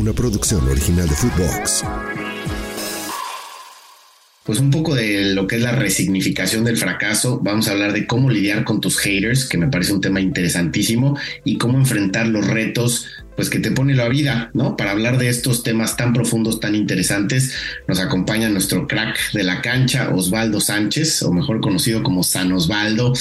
Una producción original de Footbox. Pues un poco de lo que es la resignificación del fracaso. Vamos a hablar de cómo lidiar con tus haters, que me parece un tema interesantísimo, y cómo enfrentar los retos, pues que te pone la vida, ¿no? Para hablar de estos temas tan profundos, tan interesantes, nos acompaña nuestro crack de la cancha, Osvaldo Sánchez, o mejor conocido como San Osvaldo.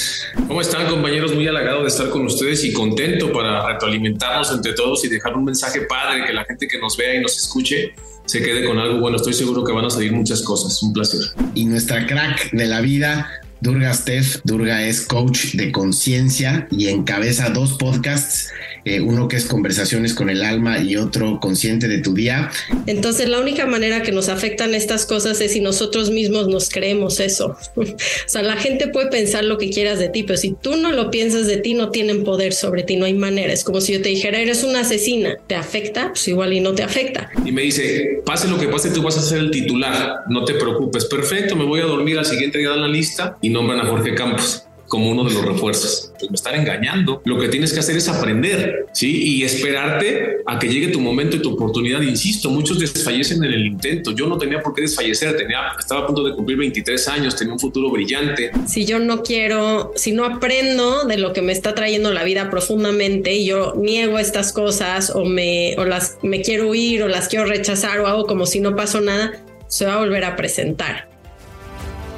¿Cómo están compañeros? Muy halagado de estar con ustedes y contento para retroalimentarnos entre todos y dejar un mensaje padre que la gente que nos vea y nos escuche se quede con algo bueno. Estoy seguro que van a salir muchas cosas. Un placer. y nuestra crack de la vida, Durga Steph. Durga es coach de conciencia y encabeza dos podcasts, eh, uno que es Conversaciones con el Alma y otro Consciente de tu Día. Entonces, la única manera que nos afectan estas cosas es si nosotros mismos nos creemos eso. o sea, la gente puede pensar lo que quieras de ti, pero si tú no lo piensas de ti, no tienen poder sobre ti, no hay manera. Es como si yo te dijera, eres una asesina. ¿Te afecta? Pues igual y no te afecta. Y me dice, pase lo que pase, tú vas a ser el titular. No te preocupes. Perfecto, me voy a dormir al siguiente día de la lista y nombran a Jorge Campos como uno de los refuerzos. Pues me están engañando. Lo que tienes que hacer es aprender, ¿sí? Y esperarte a que llegue tu momento y tu oportunidad. Insisto, muchos desfallecen en el intento. Yo no tenía por qué desfallecer. Tenía, estaba a punto de cumplir 23 años, tenía un futuro brillante. Si yo no quiero, si no aprendo de lo que me está trayendo la vida profundamente y yo niego estas cosas o me, o las, me quiero huir o las quiero rechazar o hago como si no pasó nada, se va a volver a presentar.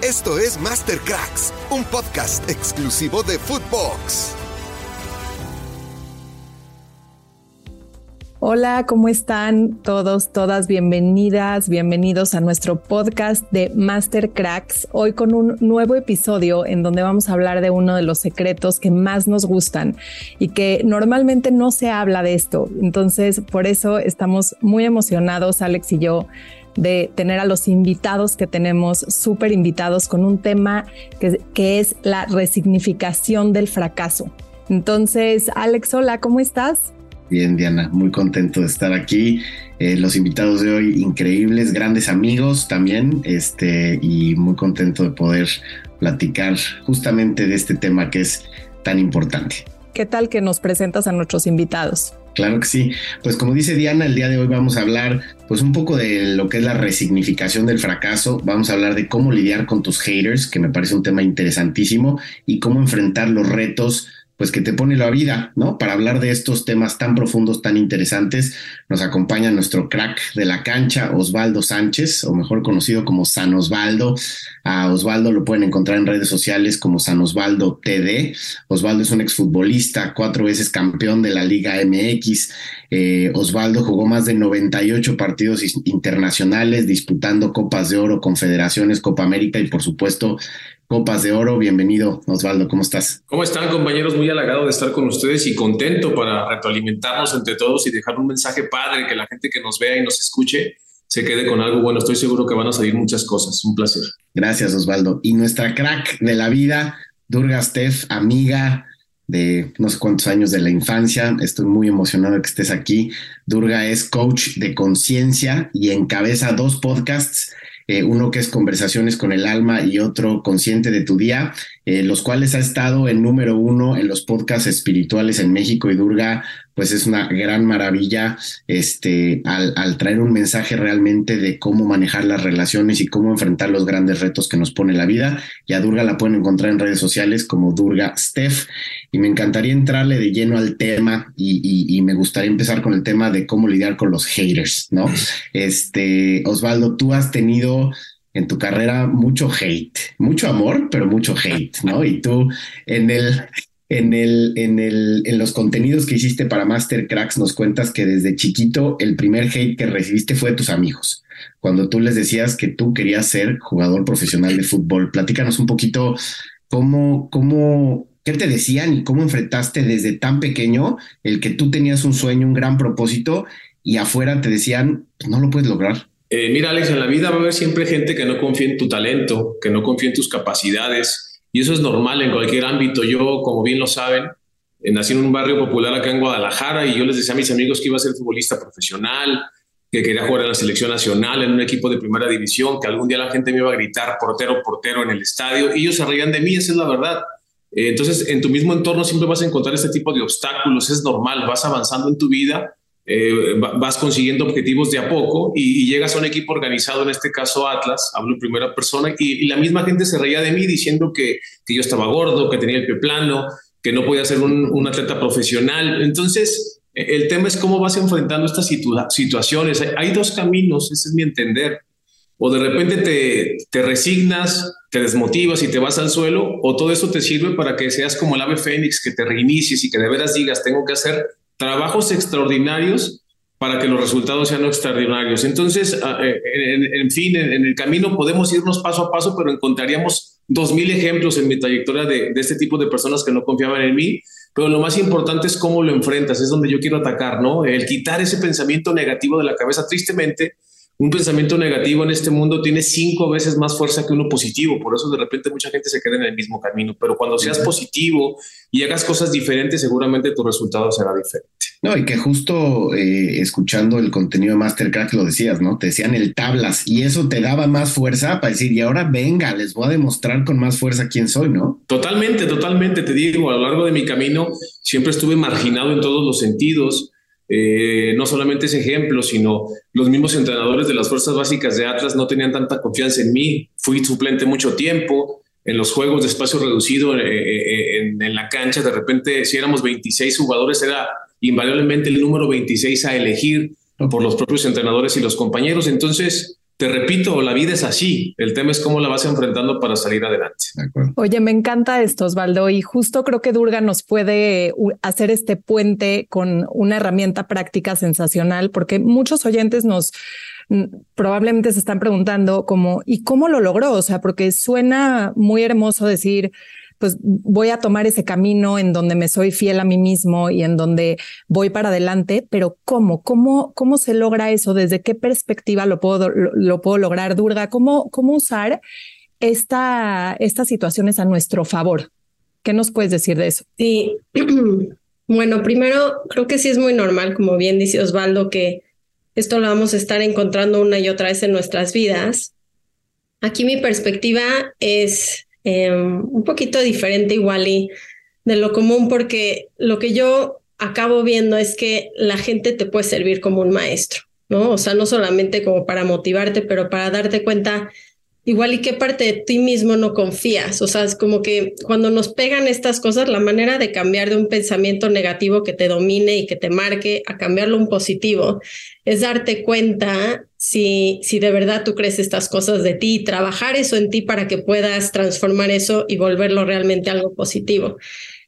Esto es Master Cracks, un podcast exclusivo de Footbox. Hola, ¿cómo están todos, todas? Bienvenidas, bienvenidos a nuestro podcast de Master Cracks. Hoy con un nuevo episodio en donde vamos a hablar de uno de los secretos que más nos gustan y que normalmente no se habla de esto. Entonces, por eso estamos muy emocionados, Alex y yo, de tener a los invitados que tenemos, súper invitados, con un tema que, que es la resignificación del fracaso. Entonces, Alex, hola, ¿cómo estás? Bien, Diana, muy contento de estar aquí. Eh, los invitados de hoy, increíbles, grandes amigos también, este, y muy contento de poder platicar justamente de este tema que es tan importante. ¿Qué tal que nos presentas a nuestros invitados? Claro que sí. Pues como dice Diana, el día de hoy vamos a hablar pues un poco de lo que es la resignificación del fracaso. Vamos a hablar de cómo lidiar con tus haters, que me parece un tema interesantísimo, y cómo enfrentar los retos pues que te pone la vida, ¿no? Para hablar de estos temas tan profundos, tan interesantes, nos acompaña nuestro crack de la cancha, Osvaldo Sánchez, o mejor conocido como San Osvaldo. A Osvaldo lo pueden encontrar en redes sociales como San Osvaldo TD. Osvaldo es un exfutbolista, cuatro veces campeón de la Liga MX. Eh, Osvaldo jugó más de 98 partidos internacionales, disputando Copas de Oro, Confederaciones, Copa América y por supuesto Copas de Oro. Bienvenido, Osvaldo, ¿cómo estás? ¿Cómo están compañeros? Muy halagado de estar con ustedes y contento para retroalimentarnos entre todos y dejar un mensaje padre que la gente que nos vea y nos escuche se quede con algo bueno. Estoy seguro que van a salir muchas cosas. Un placer. Gracias, Osvaldo. Y nuestra crack de la vida, Durga Steph, amiga de no sé cuántos años de la infancia. Estoy muy emocionado de que estés aquí. Durga es coach de conciencia y encabeza dos podcasts, eh, uno que es Conversaciones con el Alma y otro Consciente de tu Día. Eh, los cuales ha estado en número uno en los podcasts espirituales en México y Durga, pues es una gran maravilla este, al, al traer un mensaje realmente de cómo manejar las relaciones y cómo enfrentar los grandes retos que nos pone la vida. Y a Durga la pueden encontrar en redes sociales como Durga Steph. Y me encantaría entrarle de lleno al tema y, y, y me gustaría empezar con el tema de cómo lidiar con los haters, ¿no? Este, Osvaldo, tú has tenido en tu carrera mucho hate, mucho amor, pero mucho hate, ¿no? Y tú en el, en el, en el, en los contenidos que hiciste para Master Cracks nos cuentas que desde chiquito el primer hate que recibiste fue de tus amigos. Cuando tú les decías que tú querías ser jugador profesional de fútbol, platícanos un poquito cómo, cómo, qué te decían y cómo enfrentaste desde tan pequeño el que tú tenías un sueño, un gran propósito y afuera te decían, pues no lo puedes lograr. Eh, mira, Alex, en la vida va a haber siempre gente que no confía en tu talento, que no confía en tus capacidades, y eso es normal en cualquier ámbito. Yo, como bien lo saben, eh, nací en un barrio popular acá en Guadalajara y yo les decía a mis amigos que iba a ser futbolista profesional, que quería jugar en la selección nacional, en un equipo de primera división, que algún día la gente me iba a gritar portero, portero en el estadio, y ellos se reían de mí, esa es la verdad. Eh, entonces, en tu mismo entorno siempre vas a encontrar este tipo de obstáculos, es normal, vas avanzando en tu vida eh, vas consiguiendo objetivos de a poco y, y, llegas a un equipo organizado, en este caso Atlas, hablo en primera persona, y, y la misma gente se reía de mí diciendo que, que, yo estaba gordo, que tenía el pie plano, que no podía ser un, un atleta profesional. Entonces, el tema es cómo vas enfrentando estas situ situaciones. Hay, hay, dos caminos, ese es mi entender. O de repente te, te resignas, te desmotivas y te vas al suelo, o todo eso te sirve para que seas como el ave fénix, que te reinicies y que de veras digas, tengo que hacer trabajos extraordinarios para que los resultados sean extraordinarios. Entonces, eh, en, fin, en, en, el camino podemos irnos paso a paso, pero encontraríamos dos mil ejemplos en mi trayectoria de, de, este tipo de personas que no confiaban en mí. Pero lo más importante es cómo lo enfrentas, es donde yo quiero atacar, ¿no? El quitar ese pensamiento negativo de la cabeza. Tristemente, un pensamiento negativo en este mundo tiene cinco veces más fuerza que uno positivo. Por eso de repente mucha gente se queda en el mismo camino. Pero cuando seas positivo y hagas cosas diferentes, seguramente tu resultado será diferente. No, y que justo eh, escuchando el contenido de Mastercraft lo decías, ¿no? Te decían el tablas y eso te daba más fuerza para decir, y ahora venga, les voy a demostrar con más fuerza quién soy, ¿no? Totalmente, totalmente. Te digo, a lo largo de mi camino siempre estuve marginado en todos los sentidos eh, no solamente ese ejemplo, sino los mismos entrenadores de las fuerzas básicas de Atlas no tenían tanta confianza en mí. Fui suplente mucho tiempo. En los juegos de espacio reducido eh, eh, en, en, la cancha, de repente, si éramos 26 jugadores, era invariablemente el número 26 a elegir por los propios entrenadores y los compañeros. Entonces, te repito, la vida es así. El tema es cómo la vas enfrentando para salir adelante. Oye, me encanta esto, Osvaldo, y justo creo que Durga nos puede hacer este puente con una herramienta práctica sensacional, porque muchos oyentes nos probablemente se están preguntando como, ¿y cómo lo logró? O sea, porque suena muy hermoso decir, pues voy a tomar ese camino en donde me soy fiel a mí mismo y en donde voy para adelante, pero ¿cómo? ¿Cómo, cómo se logra eso? ¿Desde qué perspectiva lo puedo, lo, puedo lograr, Durga? ¿Cómo, cómo usar esta, estas situaciones a nuestro favor? ¿Qué nos puedes decir de eso? Sí, bueno, primero creo que sí es muy normal, como bien dice Osvaldo, que esto lo vamos a estar encontrando una y otra vez en nuestras vidas. Aquí mi perspectiva es eh, un poquito diferente igual y de lo común porque lo que yo acabo viendo es que la gente te puede servir como un maestro, ¿no? O sea, no solamente como para motivarte, pero para darte cuenta igual y qué parte de ti mismo no confías. O sea, es como que cuando nos pegan estas cosas, la manera de cambiar de un pensamiento negativo que te domine y que te marque a cambiarlo un positivo es darte cuenta si, si de verdad tú crees estas cosas de ti y trabajar eso en ti para que puedas transformar eso y volverlo realmente algo positivo.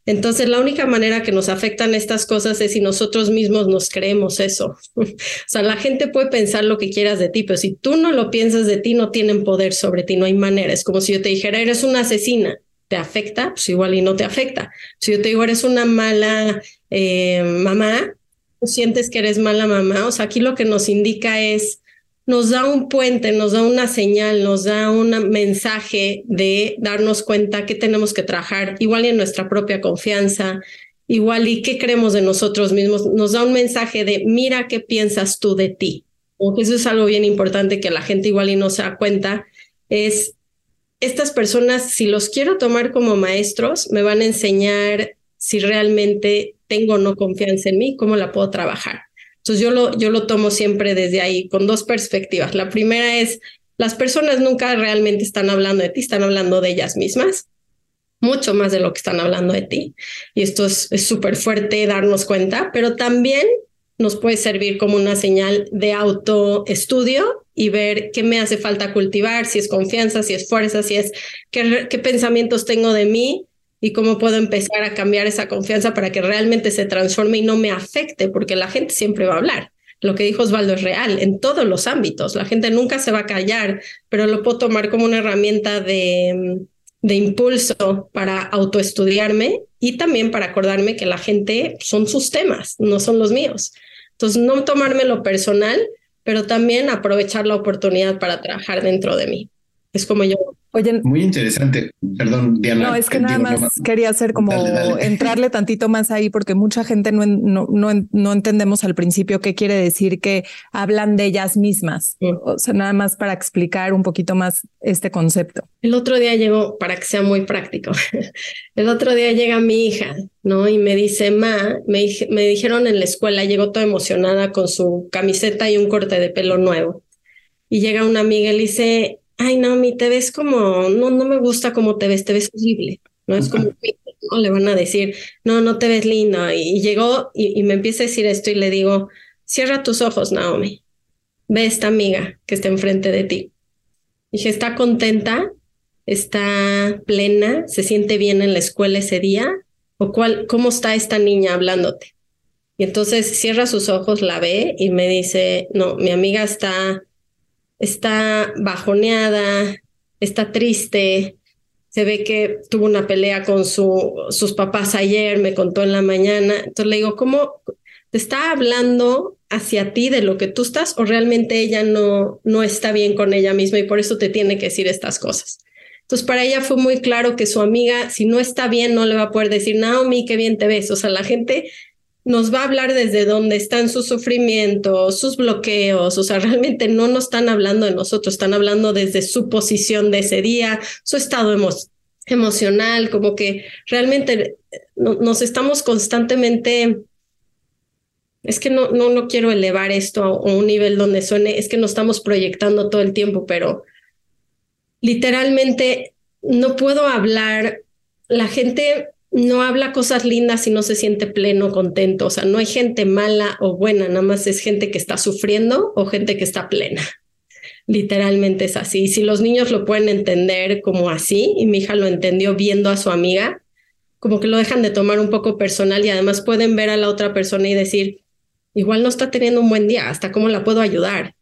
Entonces, la única manera que nos afectan estas cosas es si nosotros mismos nos creemos eso. o sea, la gente puede pensar lo que quieras de ti, pero si tú no lo piensas de ti, no tienen poder sobre ti, no hay manera. Es como si yo te dijera, eres una asesina. ¿Te afecta? Pues igual y no te afecta. Si yo te digo, eres una mala eh, mamá, tú sientes que eres mala mamá. O sea, aquí lo que nos indica es, nos da un puente, nos da una señal, nos da un mensaje de darnos cuenta que tenemos que trabajar igual en nuestra propia confianza, igual y qué creemos de nosotros mismos, nos da un mensaje de mira qué piensas tú de ti. O eso es algo bien importante que la gente igual y no se da cuenta, es estas personas, si los quiero tomar como maestros, me van a enseñar si realmente tengo o no confianza en mí, cómo la puedo trabajar. Entonces yo lo, yo lo tomo siempre desde ahí, con dos perspectivas. La primera es, las personas nunca realmente están hablando de ti, están hablando de ellas mismas, mucho más de lo que están hablando de ti. Y esto es súper fuerte darnos cuenta, pero también nos puede servir como una señal de autoestudio y ver qué me hace falta cultivar, si es confianza, si es fuerza, si es qué, qué pensamientos tengo de mí y cómo puedo empezar a cambiar esa confianza para que realmente se transforme y no me afecte, porque la gente siempre va a hablar. Lo que dijo Osvaldo es real en todos los ámbitos. La gente nunca se va a callar, pero lo puedo tomar como una herramienta de, de impulso para autoestudiarme y también para acordarme que la gente son sus temas, no son los míos. Entonces, no tomármelo personal, pero también aprovechar la oportunidad para trabajar dentro de mí. Es como yo Oye, muy interesante. Perdón, Diana. No, es que nada más quería hacer como entrarle tantito más ahí porque mucha gente no, no, no, no, entendemos al principio qué quiere decir que hablan de ellas mismas. O sea, nada más para explicar un poquito más este concepto. El otro día llegó, para que sea muy práctico, el otro día llega mi hija, ¿no? Y me dice, ma, me, me dijeron en la escuela, llegó toda emocionada con su camiseta y un corte de pelo nuevo. Y llega una amiga y le dice, ay, no, mi te ves como, no, no me gusta cómo te ves, te ves horrible, ¿no? Es como, ¿no? Le van a decir, no, no te ves linda. Y, llegó y, y, me empieza a decir esto y le digo, cierra tus ojos, Naomi. Ve esta amiga que está enfrente de ti. Dije, está contenta, está plena, se siente bien en la escuela ese día, o cuál, cómo está esta niña hablándote. Y entonces cierra sus ojos, la ve y me dice, no, mi amiga está está bajoneada, está triste, se ve que tuvo una pelea con su, sus papás ayer, me contó en la mañana. Entonces le digo, ¿cómo te está hablando hacia ti de lo que tú estás o realmente ella no, no está bien con ella misma y por eso te tiene que decir estas cosas? Entonces para ella fue muy claro que su amiga, si no está bien, no le va a poder decir, Naomi, qué bien te ves. O sea, la gente nos va a hablar desde dónde están sus sufrimientos, sus bloqueos, o sea, realmente no nos están hablando de nosotros, están hablando desde su posición de ese día, su estado emocional, como que realmente nos estamos constantemente, es que no, no, no quiero elevar esto a un nivel donde suene, es que nos estamos proyectando todo el tiempo, pero literalmente no puedo hablar, la gente no habla cosas lindas y no se siente pleno, contento. O sea, no hay gente mala o buena, nada más es gente que está sufriendo o gente que está plena. Literalmente es así. Si los niños lo pueden entender como así, y mi hija lo entendió viendo a su amiga, como que lo dejan de tomar un poco personal y además pueden ver a la otra persona y decir, igual no está teniendo un buen día, hasta cómo la puedo ayudar.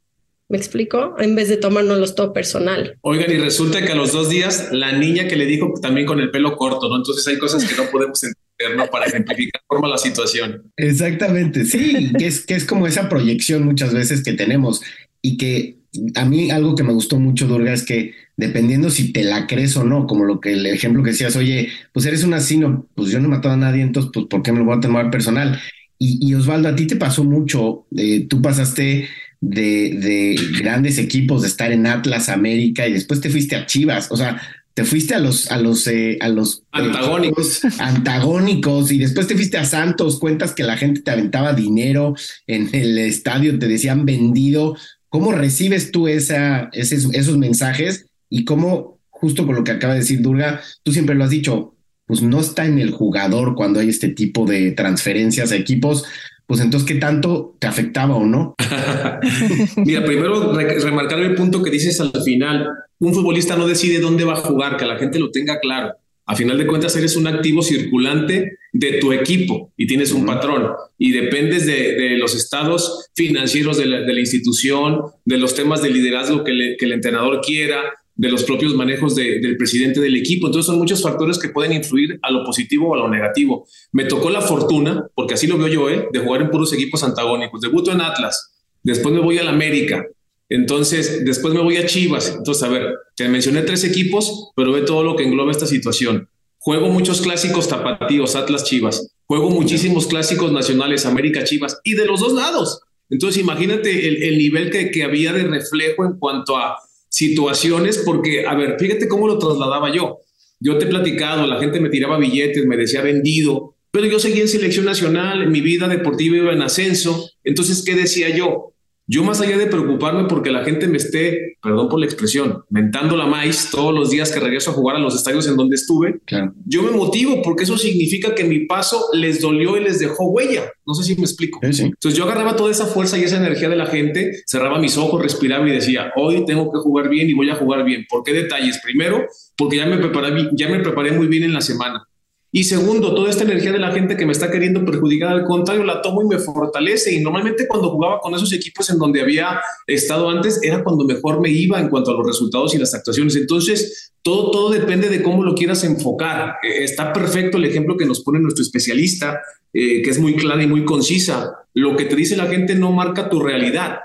¿Me explico? En vez de tomárnoslo todo personal. Oigan, y resulta que a los dos días la niña que le dijo también con el pelo corto, ¿no? Entonces hay cosas que no podemos entender, ¿no? Para ejemplificar forma la situación. Exactamente, sí, que es, que es como esa proyección muchas veces que tenemos y que a mí algo que me gustó mucho, Durga, es que dependiendo si te la crees o no, como lo que el ejemplo que decías, oye, pues eres un asino, pues yo no he matado a nadie, entonces, pues, ¿por qué me lo voy a tomar personal? Y, Osvaldo, a ti te pasó mucho, eh, tú pasaste de, de, grandes equipos, de estar en Atlas, América, y después te fuiste a Chivas. O sea, te fuiste a los, a los, eh, a los antagónicos. antagónicos, y después te fuiste a Santos, cuentas que la gente te aventaba dinero en el estadio, te decían vendido. ¿Cómo recibes tú esa, esos mensajes? Y cómo, justo con lo que acaba de decir Durga, tú siempre lo has dicho, pues no está en el jugador cuando hay este tipo de transferencias a equipos, pues entonces, ¿qué tanto te afectaba o no? Mira, primero remarcar el punto que dices al final. Un futbolista no decide dónde va a jugar, que la gente lo tenga claro. A final de cuentas, eres un activo circulante de tu equipo y tienes un patrón y dependes de, los estados financieros de la, institución, de los temas de liderazgo que, que el entrenador quiera, de los propios manejos del presidente del equipo. Entonces son muchos factores que pueden influir a lo positivo o a lo negativo. Me tocó la fortuna, porque así lo veo yo, ¿eh? de jugar en puros equipos antagónicos. Debuto en Atlas, después me voy a la América, entonces después me voy a Chivas. Entonces, a ver, te mencioné tres equipos, pero ve todo lo que engloba esta situación. Juego muchos clásicos tapatíos, Atlas Chivas. Juego muchísimos clásicos nacionales, América Chivas, y de los dos lados. Entonces, imagínate el, nivel que, que había de reflejo en cuanto a situaciones, porque, a ver, fíjate cómo lo trasladaba yo. Yo te he platicado, la gente me tiraba billetes, me decía vendido, pero yo seguía en selección nacional, mi vida deportiva iba en ascenso. Entonces, ¿qué decía yo? Yo más allá de preocuparme porque la gente me esté, perdón por la expresión, mentando la maíz todos los días que regreso a jugar a los estadios en donde estuve, yo me motivo porque eso significa que mi paso les dolió y les dejó huella. No sé si me explico. Entonces yo agarraba toda esa fuerza y esa energía de la gente, cerraba mis ojos, respiraba y decía, hoy tengo que jugar bien y voy a jugar bien. ¿Por qué detalles? Primero, porque ya me preparé, ya me preparé muy bien en la semana. Y segundo, toda esta energía de la gente que me está queriendo perjudicar, al contrario, la tomo y me fortalece. Y normalmente cuando jugaba con esos equipos en donde había estado antes, era cuando mejor me iba en cuanto a los resultados y las actuaciones. Entonces, todo, todo depende de cómo lo quieras enfocar. Eh, está perfecto el ejemplo que nos pone nuestro especialista, eh, que es muy clara y muy concisa. Lo que te dice la gente no marca tu realidad,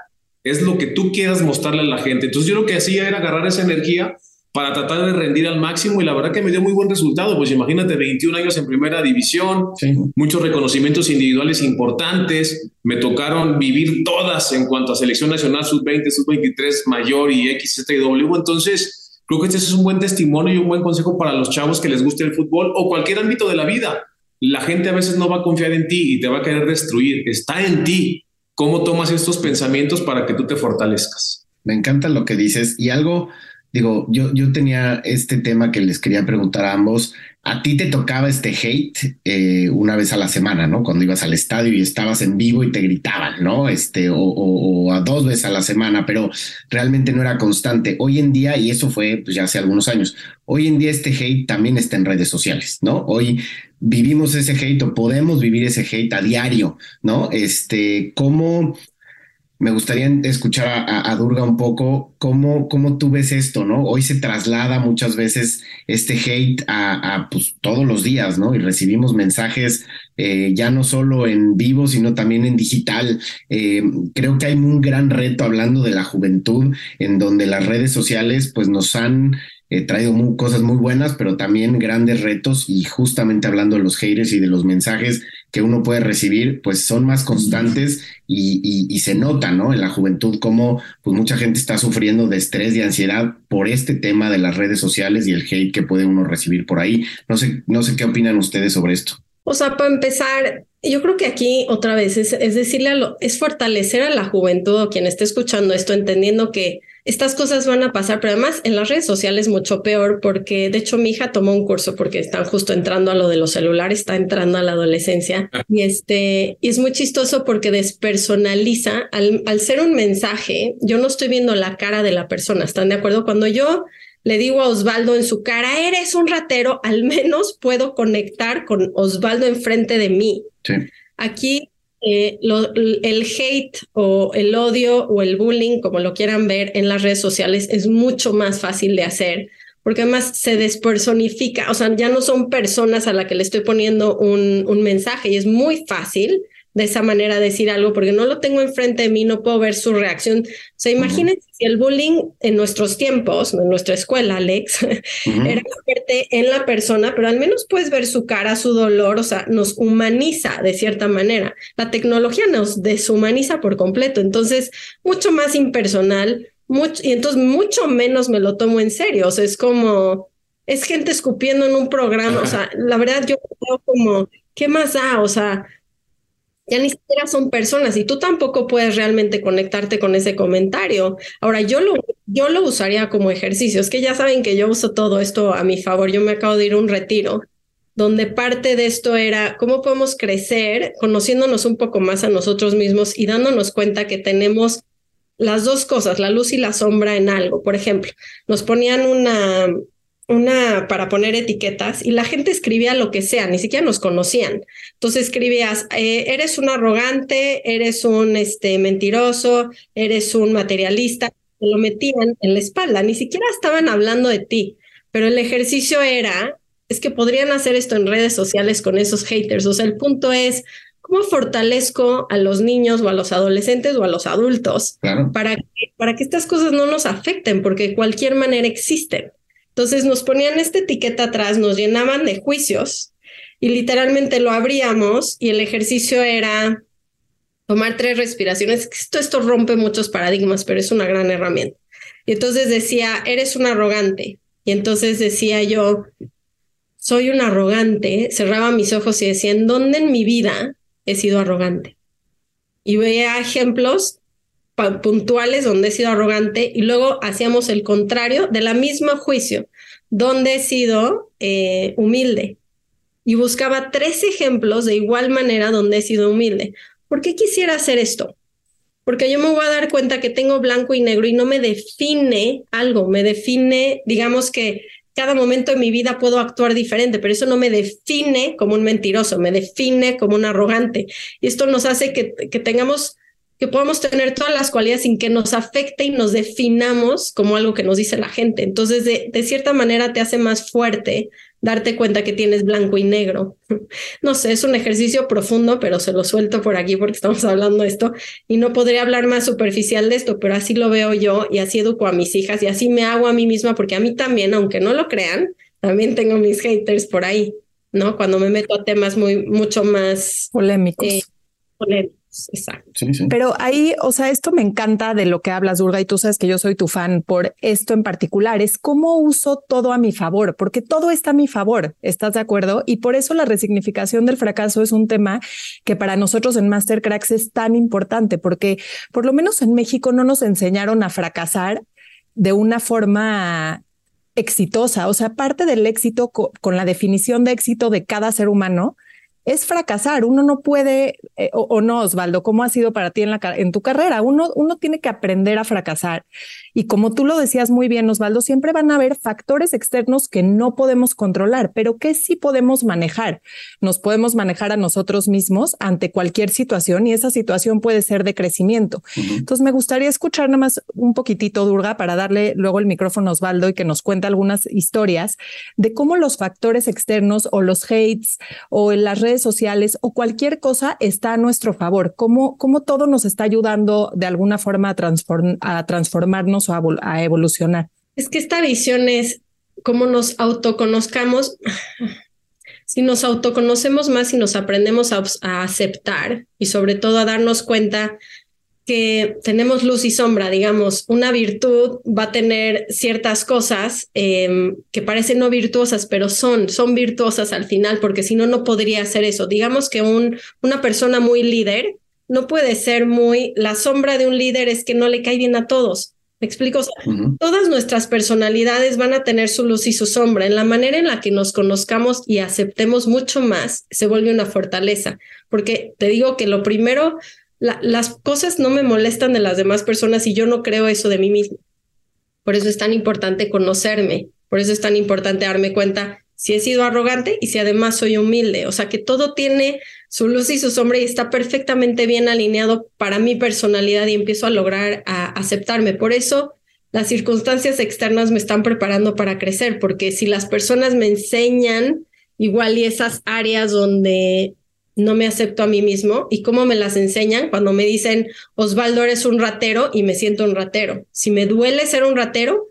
es lo que tú quieras mostrarle a la gente. Entonces, yo lo que hacía era agarrar esa energía para tratar de rendir al máximo y la verdad que me dio muy buen resultado, pues imagínate 21 años en primera división, muchos reconocimientos individuales importantes, me tocaron vivir todas en cuanto a selección nacional sub-20, sub-23 mayor y XSTW, entonces creo que este es un buen testimonio y un buen consejo para los chavos que les guste el fútbol o cualquier ámbito de la vida. La gente a veces no va a confiar en ti y te va a querer destruir, está en ti cómo tomas estos pensamientos para que tú te fortalezcas. Me encanta lo que dices. Y algo Digo, yo, yo tenía este tema que les quería preguntar a ambos. A ti te tocaba este hate eh, una vez a la semana, ¿no? Cuando ibas al estadio y estabas en vivo y te gritaban, ¿no? Este, o, a dos veces a la semana, pero realmente no era constante. Hoy en día, y eso fue pues, ya hace algunos años, hoy en día este hate también está en redes sociales, ¿no? Hoy vivimos ese hate o podemos vivir ese hate a diario, ¿no? Este, ¿cómo me gustaría escuchar a, Durga un poco cómo, cómo tú ves esto, ¿no? Hoy se traslada muchas veces este hate a, pues, todos los días, ¿no? Y recibimos mensajes eh, ya no solo en vivo, sino también en digital. Eh, creo que hay un gran reto hablando de la juventud, en donde las redes sociales pues nos han He traído cosas muy buenas, pero también grandes retos y justamente hablando de los haters y de los mensajes que uno puede recibir, pues son más constantes y, se nota, ¿no? En la juventud cómo pues mucha gente está sufriendo de estrés y ansiedad por este tema de las redes sociales y el hate que puede uno recibir por ahí. No sé, no sé qué opinan ustedes sobre esto. O sea, para empezar, yo creo que aquí otra vez es, es decirle a lo, es fortalecer a la juventud o quien esté escuchando esto, entendiendo que estas cosas van a pasar, pero además en las redes sociales mucho peor porque de hecho mi hija tomó un curso porque están justo entrando a lo de los celulares, está entrando a la adolescencia y este y es muy chistoso porque despersonaliza al, al ser un mensaje, yo no estoy viendo la cara de la persona, ¿están de acuerdo? Cuando yo le digo a Osvaldo en su cara, eres un ratero, al menos puedo conectar con Osvaldo enfrente de mí. Sí. Aquí eh, el hate o el odio o el bullying, como lo quieran ver en las redes sociales, es mucho más fácil de hacer porque además se despersonifica, o sea, ya no son personas a las que le estoy poniendo un, un mensaje y es muy fácil de esa manera decir algo porque no lo tengo enfrente de mí, no puedo ver su reacción. O sea, imagínense si el bullying en nuestros tiempos, en nuestra escuela, Alex, era fuerte en la persona, pero al menos puedes ver su cara, su dolor, o sea, nos humaniza de cierta manera. La tecnología nos deshumaniza por completo, entonces mucho más impersonal, mucho, y entonces mucho menos me lo tomo en serio, o sea, es como, es gente escupiendo en un programa, o sea, la verdad yo creo como, ¿qué más da? O sea, ya ni siquiera son personas y tú tampoco puedes realmente conectarte con ese comentario. Ahora, yo lo, yo lo usaría como ejercicio. Es que ya saben que yo uso todo esto a mi favor. Yo me acabo de ir a un retiro donde parte de esto era cómo podemos crecer conociéndonos un poco más a nosotros mismos y dándonos cuenta que tenemos las dos cosas, la luz y la sombra en algo. Por ejemplo, nos ponían una, una para poner etiquetas y la gente escribía lo que sea, ni siquiera nos conocían. Entonces escribías, eh, eres un arrogante, eres un este, mentiroso, eres un materialista, te lo metían en la espalda, ni siquiera estaban hablando de ti, pero el ejercicio era, es que podrían hacer esto en redes sociales con esos haters, o sea, el punto es, ¿cómo fortalezco a los niños o a los adolescentes o a los adultos para, que, para que estas cosas no nos afecten? Porque de cualquier manera existen. Entonces nos ponían esta etiqueta atrás, nos llenaban de juicios y literalmente lo abríamos y el ejercicio era tomar tres respiraciones. Esto, esto rompe muchos paradigmas, pero es una gran herramienta. Y entonces decía, eres un arrogante. Y entonces decía yo, soy un arrogante. Cerraba mis ojos y decía, ¿en dónde en mi vida he sido arrogante? Y veía ejemplos puntuales donde he sido arrogante y luego hacíamos el contrario de la misma juicio, donde he sido eh, humilde. Y buscaba tres ejemplos de igual manera donde he sido humilde. ¿Por qué quisiera hacer esto? Porque yo me voy a dar cuenta que tengo blanco y negro y no me define algo, me define, digamos que cada momento de mi vida puedo actuar diferente, pero eso no me define como un mentiroso, me define como un arrogante. Y esto nos hace que, que tengamos que podamos tener todas las cualidades sin que nos afecte y nos definamos como algo que nos dice la gente. Entonces, de, de, cierta manera te hace más fuerte darte cuenta que tienes blanco y negro. No sé, es un ejercicio profundo, pero se lo suelto por aquí porque estamos hablando de esto y no podría hablar más superficial de esto, pero así lo veo yo y así educo a mis hijas y así me hago a mí misma porque a mí también, aunque no lo crean, también tengo mis haters por ahí, ¿no? Cuando me meto a temas muy, mucho más polémicos. Eh, polémicos Exacto. Pero ahí, o sea, esto me encanta de lo que hablas, Durga, y tú sabes que yo soy tu fan por esto en particular, es cómo uso todo a mi favor, porque todo está a mi favor, ¿estás de acuerdo? Y por eso la resignificación del fracaso es un tema que para nosotros en Mastercracks es tan importante, porque por lo menos en México no nos enseñaron a fracasar de una forma exitosa, o sea, parte del éxito con la definición de éxito de cada ser humano es fracasar. Uno no puede, eh, o, no, Osvaldo, ¿cómo ha sido para ti en, la, en tu carrera? Uno, uno tiene que aprender a fracasar. Y como tú lo decías muy bien, Osvaldo, siempre van a haber factores externos que no podemos controlar, pero que sí podemos manejar. Nos podemos manejar a nosotros mismos ante cualquier situación y esa situación puede ser de crecimiento. Entonces, me gustaría escuchar nada más un poquitito, Durga, para darle luego el micrófono a Osvaldo y que nos cuente algunas historias de cómo los factores externos o los hates o en las redes sociales o cualquier cosa está a nuestro favor, cómo, todo nos está ayudando de alguna forma a, a transformarnos o a, evolucionar. Es que esta visión es cómo nos autoconozcamos. Si nos autoconocemos más y nos aprendemos a, a aceptar y sobre todo a darnos cuenta que tenemos luz y sombra, digamos, una virtud va a tener ciertas cosas em, que parecen no virtuosas, pero son, son virtuosas al final, porque si no, no podría hacer eso. Digamos que un, una persona muy líder no puede ser muy, la sombra de un líder es que no le cae bien a todos. ¿Me explico? Todas nuestras personalidades van a tener su luz y su sombra. En la manera en la que nos conozcamos y aceptemos mucho más, se vuelve una fortaleza. Porque te digo que lo primero, las cosas no me molestan de las demás personas y yo no creo eso de mí mismo. Por eso es tan importante conocerme, por eso es tan importante darme cuenta si he sido arrogante y si además soy humilde. O sea, que todo tiene su luz y su sombra y está perfectamente bien alineado para mi personalidad y empiezo a lograr a aceptarme. Por eso las circunstancias externas me están preparando para crecer, porque si las personas me enseñan igual y esas áreas donde no me acepto a mí mismo y cómo me las enseñan cuando me dicen, Osvaldo, eres un ratero y me siento un ratero. Si me duele ser un ratero,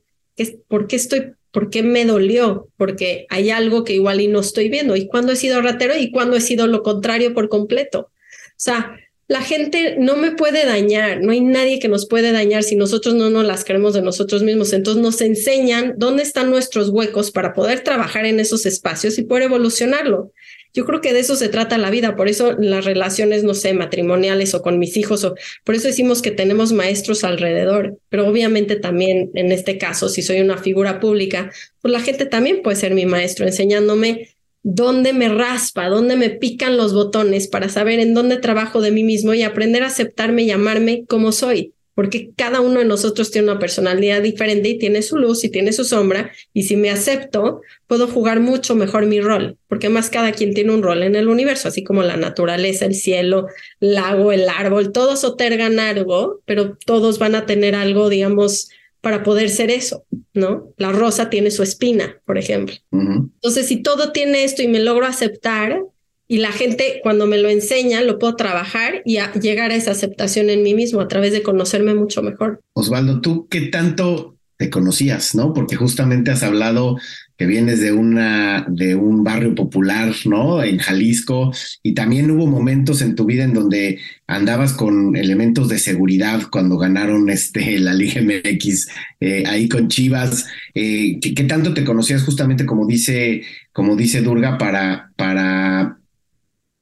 ¿por qué estoy, por qué me dolió? Porque hay algo que igual y no estoy viendo. ¿Y cuándo he sido ratero y cuándo he sido lo contrario por completo? O sea, la gente no me puede dañar, no hay nadie que nos puede dañar si nosotros no nos las creemos de nosotros mismos. Entonces nos enseñan dónde están nuestros huecos para poder trabajar en esos espacios y poder evolucionarlo. Yo creo que de eso se trata la vida, por eso las relaciones, no sé, matrimoniales o con mis hijos, o por eso decimos que tenemos maestros alrededor, pero obviamente también en este caso, si soy una figura pública, pues la gente también puede ser mi maestro, enseñándome dónde me raspa, dónde me pican los botones para saber en dónde trabajo de mí mismo y aprender a aceptarme y amarme como soy porque cada uno de nosotros tiene una personalidad diferente y tiene su luz y tiene su sombra, y si me acepto, puedo jugar mucho mejor mi rol, porque más cada quien tiene un rol en el universo, así como la naturaleza, el cielo, el lago, el árbol, todos otorgan algo, pero todos van a tener algo, digamos, para poder ser eso, ¿no? La rosa tiene su espina, por ejemplo. Entonces, si todo tiene esto y me logro aceptar, y la gente cuando me lo enseña lo puedo trabajar y llegar a esa aceptación en mí mismo a través de conocerme mucho mejor. Osvaldo, ¿tú qué tanto te conocías, no? Porque justamente has hablado que vienes de una de un barrio popular, ¿no? En Jalisco y también hubo momentos en tu vida en donde andabas con elementos de seguridad cuando ganaron este la Liga MX eh, ahí con Chivas. Eh, ¿qué, ¿qué, tanto te conocías justamente como dice como dice Durga para para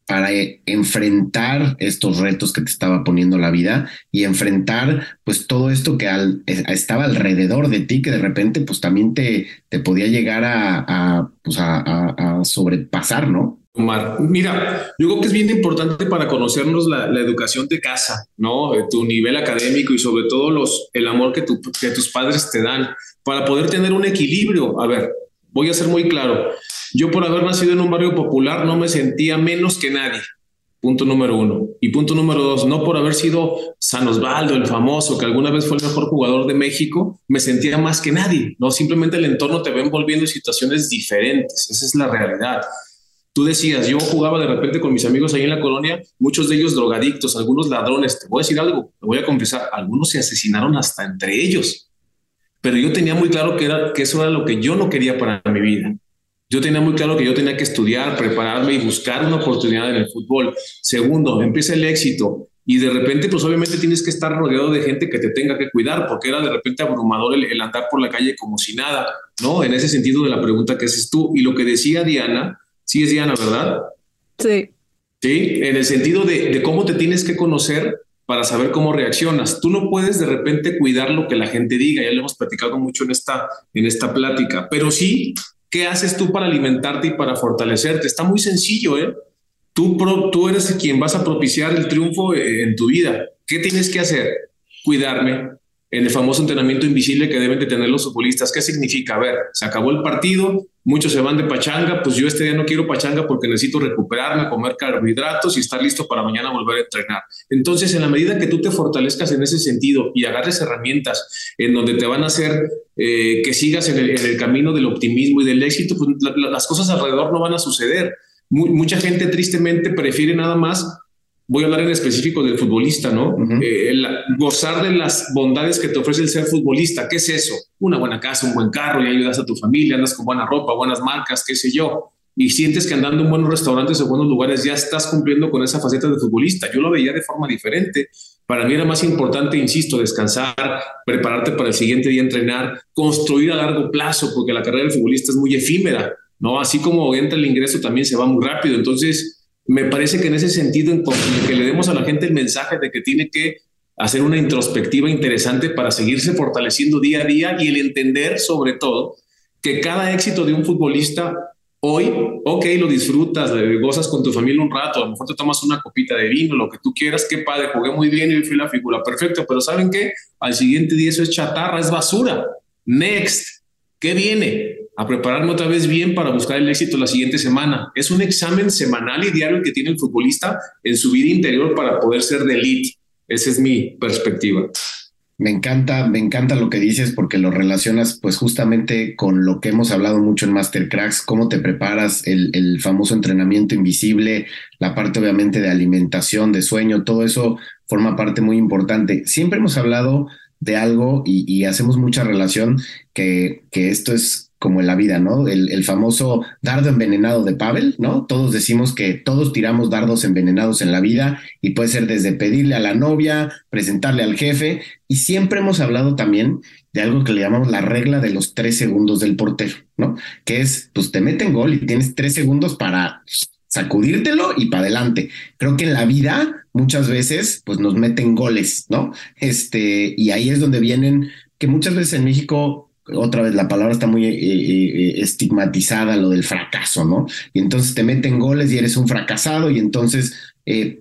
para enfrentar estos retos que te estaba poniendo la vida y enfrentar pues todo esto que estaba alrededor de ti que de repente pues también te, te podía llegar a, a, pues a, sobrepasar, ¿no? Omar, mira, yo creo que es bien importante para conocernos la, la, educación de casa, ¿no? Tu nivel académico y sobre todo los, el amor que, tu, que tus padres te dan para poder tener un equilibrio. A ver, voy a ser muy claro. Yo por haber nacido en un barrio popular no me sentía menos que nadie. Punto número uno. Y punto número dos, no por haber sido San Osvaldo, el famoso, que alguna vez fue el mejor jugador de México, me sentía más que nadie. No, simplemente el entorno te va envolviendo en situaciones diferentes. Esa es la realidad. Tú decías, yo jugaba de repente con mis amigos ahí en la colonia, muchos de ellos drogadictos, algunos ladrones. Te voy a decir algo, te voy a confesar, algunos se asesinaron hasta entre ellos. Pero yo tenía muy claro que, era, que eso era lo que yo no quería para. Yo tenía muy claro que yo tenía que estudiar, prepararme y buscar una oportunidad en el fútbol. Segundo, empieza el éxito y de repente, pues obviamente tienes que estar rodeado de gente que te tenga que cuidar, porque era de repente abrumador el, el, andar por la calle como si nada, ¿no? En ese sentido de la pregunta que haces tú. Y lo que decía Diana, sí es Diana, ¿verdad? Sí. Sí, en el sentido de, de cómo te tienes que conocer para saber cómo reaccionas. Tú no puedes de repente cuidar lo que la gente diga, ya lo hemos platicado mucho en esta, en esta plática, pero sí ¿Qué haces tú para alimentarte y para fortalecerte? Está muy sencillo, ¿eh? Tú, eres quien vas a propiciar el triunfo eh, en tu vida. ¿Qué tienes que hacer? Cuidarme, en el famoso entrenamiento invisible que deben de tener los futbolistas. ¿Qué significa? A ver, se acabó el partido, muchos se van de pachanga, pues yo este día no quiero pachanga porque necesito recuperarme, comer carbohidratos y estar listo para mañana volver a entrenar. Entonces, en la medida que tú te fortalezcas en ese sentido y agarres herramientas en donde te van a hacer eh, que sigas en el, camino del optimismo y del éxito, pues la, la, las cosas alrededor no van a suceder. Mucha gente tristemente prefiere nada más voy a hablar en específico del futbolista, ¿no? Uh -huh. eh, el, gozar de las bondades que te ofrece el ser futbolista. ¿Qué es eso? Una buena casa, un buen carro, y ayudas a tu familia, andas con buena ropa, buenas marcas, qué sé yo. Y sientes que andando en buenos restaurantes o buenos lugares ya estás cumpliendo con esa faceta de futbolista. Yo lo veía de forma diferente. Para mí era más importante, insisto, descansar, prepararte para el siguiente día entrenar, construir a largo plazo, porque la carrera del futbolista es muy efímera, ¿no? Así como entra el ingreso también se va muy rápido. Entonces, me parece que en ese sentido, en que le demos a la gente el mensaje de que tiene que hacer una introspectiva interesante para seguirse fortaleciendo día a día y el entender sobre todo que cada éxito de un futbolista hoy, ok, lo disfrutas, gozas con tu familia un rato, a lo mejor te tomas una copita de vino, lo que tú quieras, qué padre, jugué muy bien y fui la figura perfecta, pero ¿saben qué? Al siguiente día eso es chatarra, es basura. Next, ¿qué viene? a prepararme otra vez bien para buscar el éxito la siguiente semana. Es un examen semanal y diario que tiene el futbolista en su vida interior para poder ser de elite. Esa es mi perspectiva. Me encanta, me encanta lo que dices porque lo relacionas pues justamente con lo que hemos hablado mucho en Mastercracks, cómo te preparas, el, el famoso entrenamiento invisible, la parte obviamente de alimentación, de sueño, todo eso forma parte muy importante. Siempre hemos hablado de algo y, hacemos mucha relación que, que esto es como en la vida, ¿no? El, el, famoso dardo envenenado de Pavel, ¿no? Todos decimos que todos tiramos dardos envenenados en la vida y puede ser desde pedirle a la novia, presentarle al jefe y siempre hemos hablado también de algo que le llamamos la regla de los tres segundos del portero, ¿no? Que es, pues te meten gol y tienes tres segundos para sacudírtelo y para adelante. Creo que en la vida muchas veces pues nos meten goles, ¿no? Este, y ahí es donde vienen que muchas veces en México otra vez la palabra está muy eh, eh, estigmatizada, lo del fracaso, ¿no? Y entonces te meten goles y eres un fracasado y entonces eh,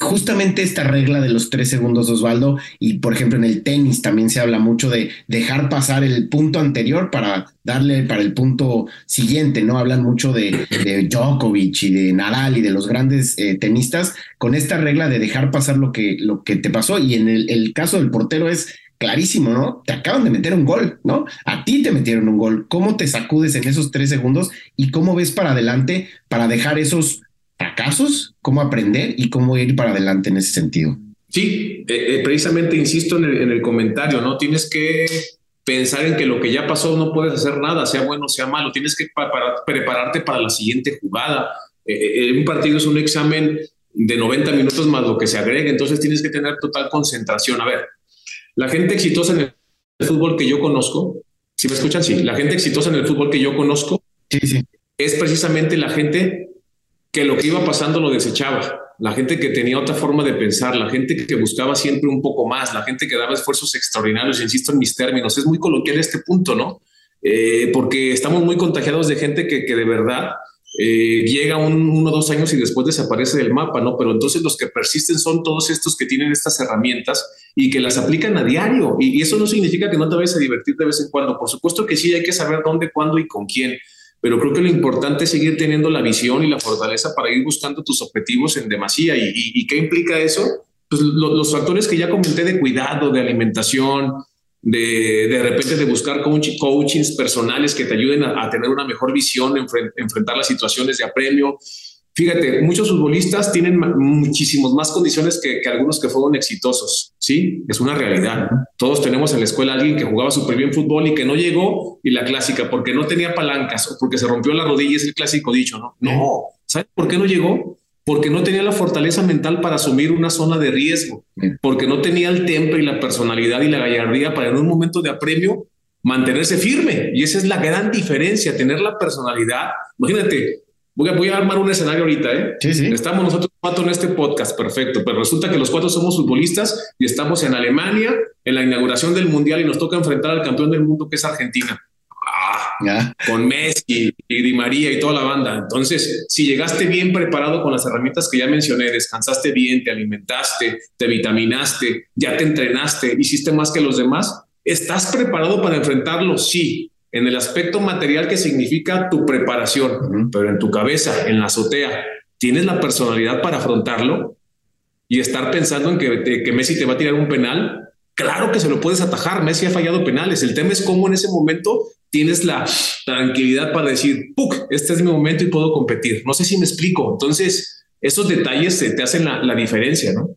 justamente esta regla de los tres segundos, Osvaldo, y por ejemplo en el tenis también se habla mucho de dejar pasar el punto anterior para darle para el punto siguiente, ¿no? Hablan mucho de, Djokovic y de Nadal y de los grandes eh, tenistas con esta regla de dejar pasar lo que, lo que te pasó y en el caso del portero es clarísimo, ¿no? Te acaban de meter un gol, ¿no? A ti te metieron un gol. ¿Cómo te sacudes en esos tres segundos y cómo ves para adelante para dejar esos fracasos? ¿Cómo aprender y cómo ir para adelante en ese sentido? Sí, eh, eh, precisamente insisto en el, en el, comentario, ¿no? Tienes que pensar en que lo que ya pasó no puedes hacer nada, sea bueno o sea malo, tienes que prepararte para la siguiente jugada. Eh, eh, un partido es un examen de 90 minutos más lo que se agregue, entonces tienes que tener total concentración. A ver, la gente exitosa en el fútbol que yo conozco, si me escuchan, sí, la gente exitosa en el fútbol que yo conozco es precisamente la gente que lo que iba pasando lo desechaba, la gente que tenía otra forma de pensar, la gente que buscaba siempre un poco más, la gente que daba esfuerzos extraordinarios, insisto en mis términos, es muy coloquial este punto, ¿no? Eh, porque estamos muy contagiados de gente que, que de verdad eh, llega un, uno o dos años y después desaparece del mapa, ¿no? Pero entonces los que persisten son todos estos que tienen estas herramientas y que las aplican a diario. Y, y eso no significa que no te vayas a divertir de vez en cuando. Por supuesto que sí, hay que saber dónde, cuándo y con quién. Pero creo que lo importante es seguir teniendo la visión y la fortaleza para ir buscando tus objetivos en demasía. ¿Y, qué implica eso? Pues los factores que ya comenté de cuidado, de alimentación, de, de repente de buscar coach, coachings personales que te ayuden a, tener una mejor visión, enfrentar las situaciones de apremio. Fíjate, muchos futbolistas tienen muchísimas más condiciones que, que, algunos que fueron exitosos, ¿sí? Es una realidad. Todos tenemos en la escuela a alguien que jugaba súper bien fútbol y que no llegó, y la clásica, porque no tenía palancas o porque se rompió la rodilla, es el clásico dicho, ¿no? No, ¿sabes por qué no llegó? porque no tenía la fortaleza mental para asumir una zona de riesgo, porque no tenía el temple y la personalidad y la gallardía para en un momento de apremio mantenerse firme. Y esa es la gran diferencia, tener la personalidad. Imagínate, voy a, voy a armar un escenario ahorita, ¿eh? Sí, sí. Estamos nosotros cuatro en este podcast, perfecto, pero resulta que los cuatro somos futbolistas y estamos en Alemania en la inauguración del Mundial y nos toca enfrentar al campeón del mundo que es Argentina con Messi y Di María y toda la banda. Entonces, si llegaste bien preparado con las herramientas que ya mencioné, descansaste bien, te alimentaste, te vitaminaste, ya te entrenaste, hiciste más que los demás, ¿estás preparado para enfrentarlo? Sí, en el aspecto material que significa tu preparación, pero en tu cabeza, en la azotea, ¿tienes la personalidad para afrontarlo? Y estar pensando en que, que Messi te va a tirar un penal, Claro que se lo puedes atajar. Messi ha fallado penales. El tema es cómo en ese momento tienes la tranquilidad para decir, ¡puc! Este es mi momento y puedo competir. No sé si me explico. Entonces, esos detalles te hacen la, la diferencia, ¿no?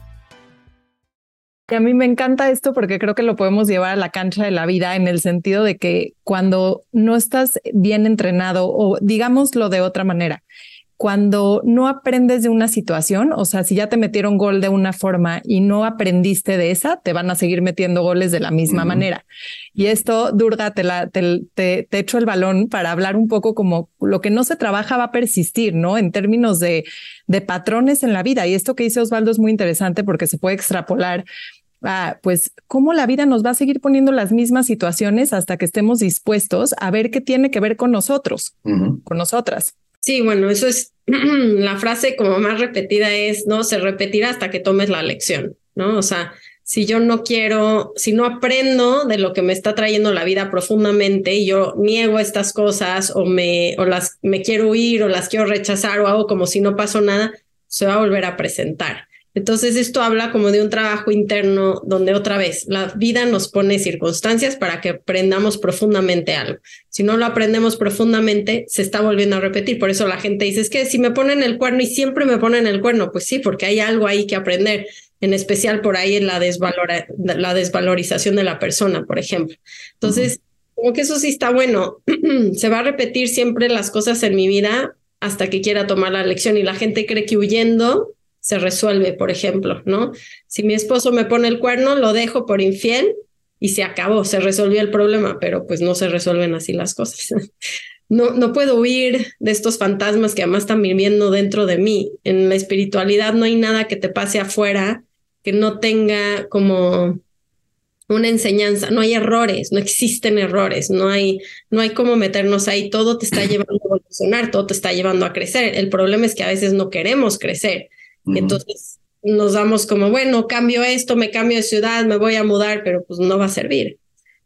Y a mí me encanta esto porque creo que lo podemos llevar a la cancha de la vida en el sentido de que cuando no estás bien entrenado o digámoslo de otra manera, cuando no aprendes de una situación, o sea, si ya te metieron gol de una forma y no aprendiste de esa, te van a seguir metiendo goles de la misma manera. Y esto, Durga, te, la, te, te, te, echo el balón para hablar un poco como lo que no se trabaja va a persistir, ¿no? En términos de, de patrones en la vida. Y esto que dice Osvaldo es muy interesante porque se puede extrapolar Ah, pues cómo la vida nos va a seguir poniendo las mismas situaciones hasta que estemos dispuestos a ver qué tiene que ver con nosotros, con nosotras. Sí, bueno, eso es la frase como más repetida es, ¿no? Se repetirá hasta que tomes la lección, ¿no? O sea, si yo no quiero, si no aprendo de lo que me está trayendo la vida profundamente y yo niego estas cosas o me, o las, me quiero huir o las quiero rechazar o hago como si no pasó nada, se va a volver a presentar. Entonces, esto habla como de un trabajo interno donde otra vez la vida nos pone circunstancias para que aprendamos profundamente algo. Si no lo aprendemos profundamente, se está volviendo a repetir. Por eso la gente dice, es que si me ponen el cuerno y siempre me ponen el cuerno, pues sí, porque hay algo ahí que aprender, en especial por ahí en la, la desvalorización de la persona, por ejemplo. Entonces, como que eso sí está bueno. se va a repetir siempre las cosas en mi vida hasta que quiera tomar la lección y la gente cree que huyendo se resuelve, por ejemplo, ¿no? Si mi esposo me pone el cuerno, lo dejo por infiel y se acabó, se resolvió el problema, pero pues no se resuelven así las cosas. No, no puedo huir de estos fantasmas que además están viviendo dentro de mí. En la espiritualidad no hay nada que te pase afuera que no tenga como una enseñanza, no hay errores, no existen errores, no hay, no hay cómo meternos ahí, todo te está llevando a evolucionar, todo te está llevando a crecer. El problema es que a veces no queremos crecer. Entonces nos damos como, bueno, cambio esto, me cambio de ciudad, me voy a mudar, pero pues no va a servir.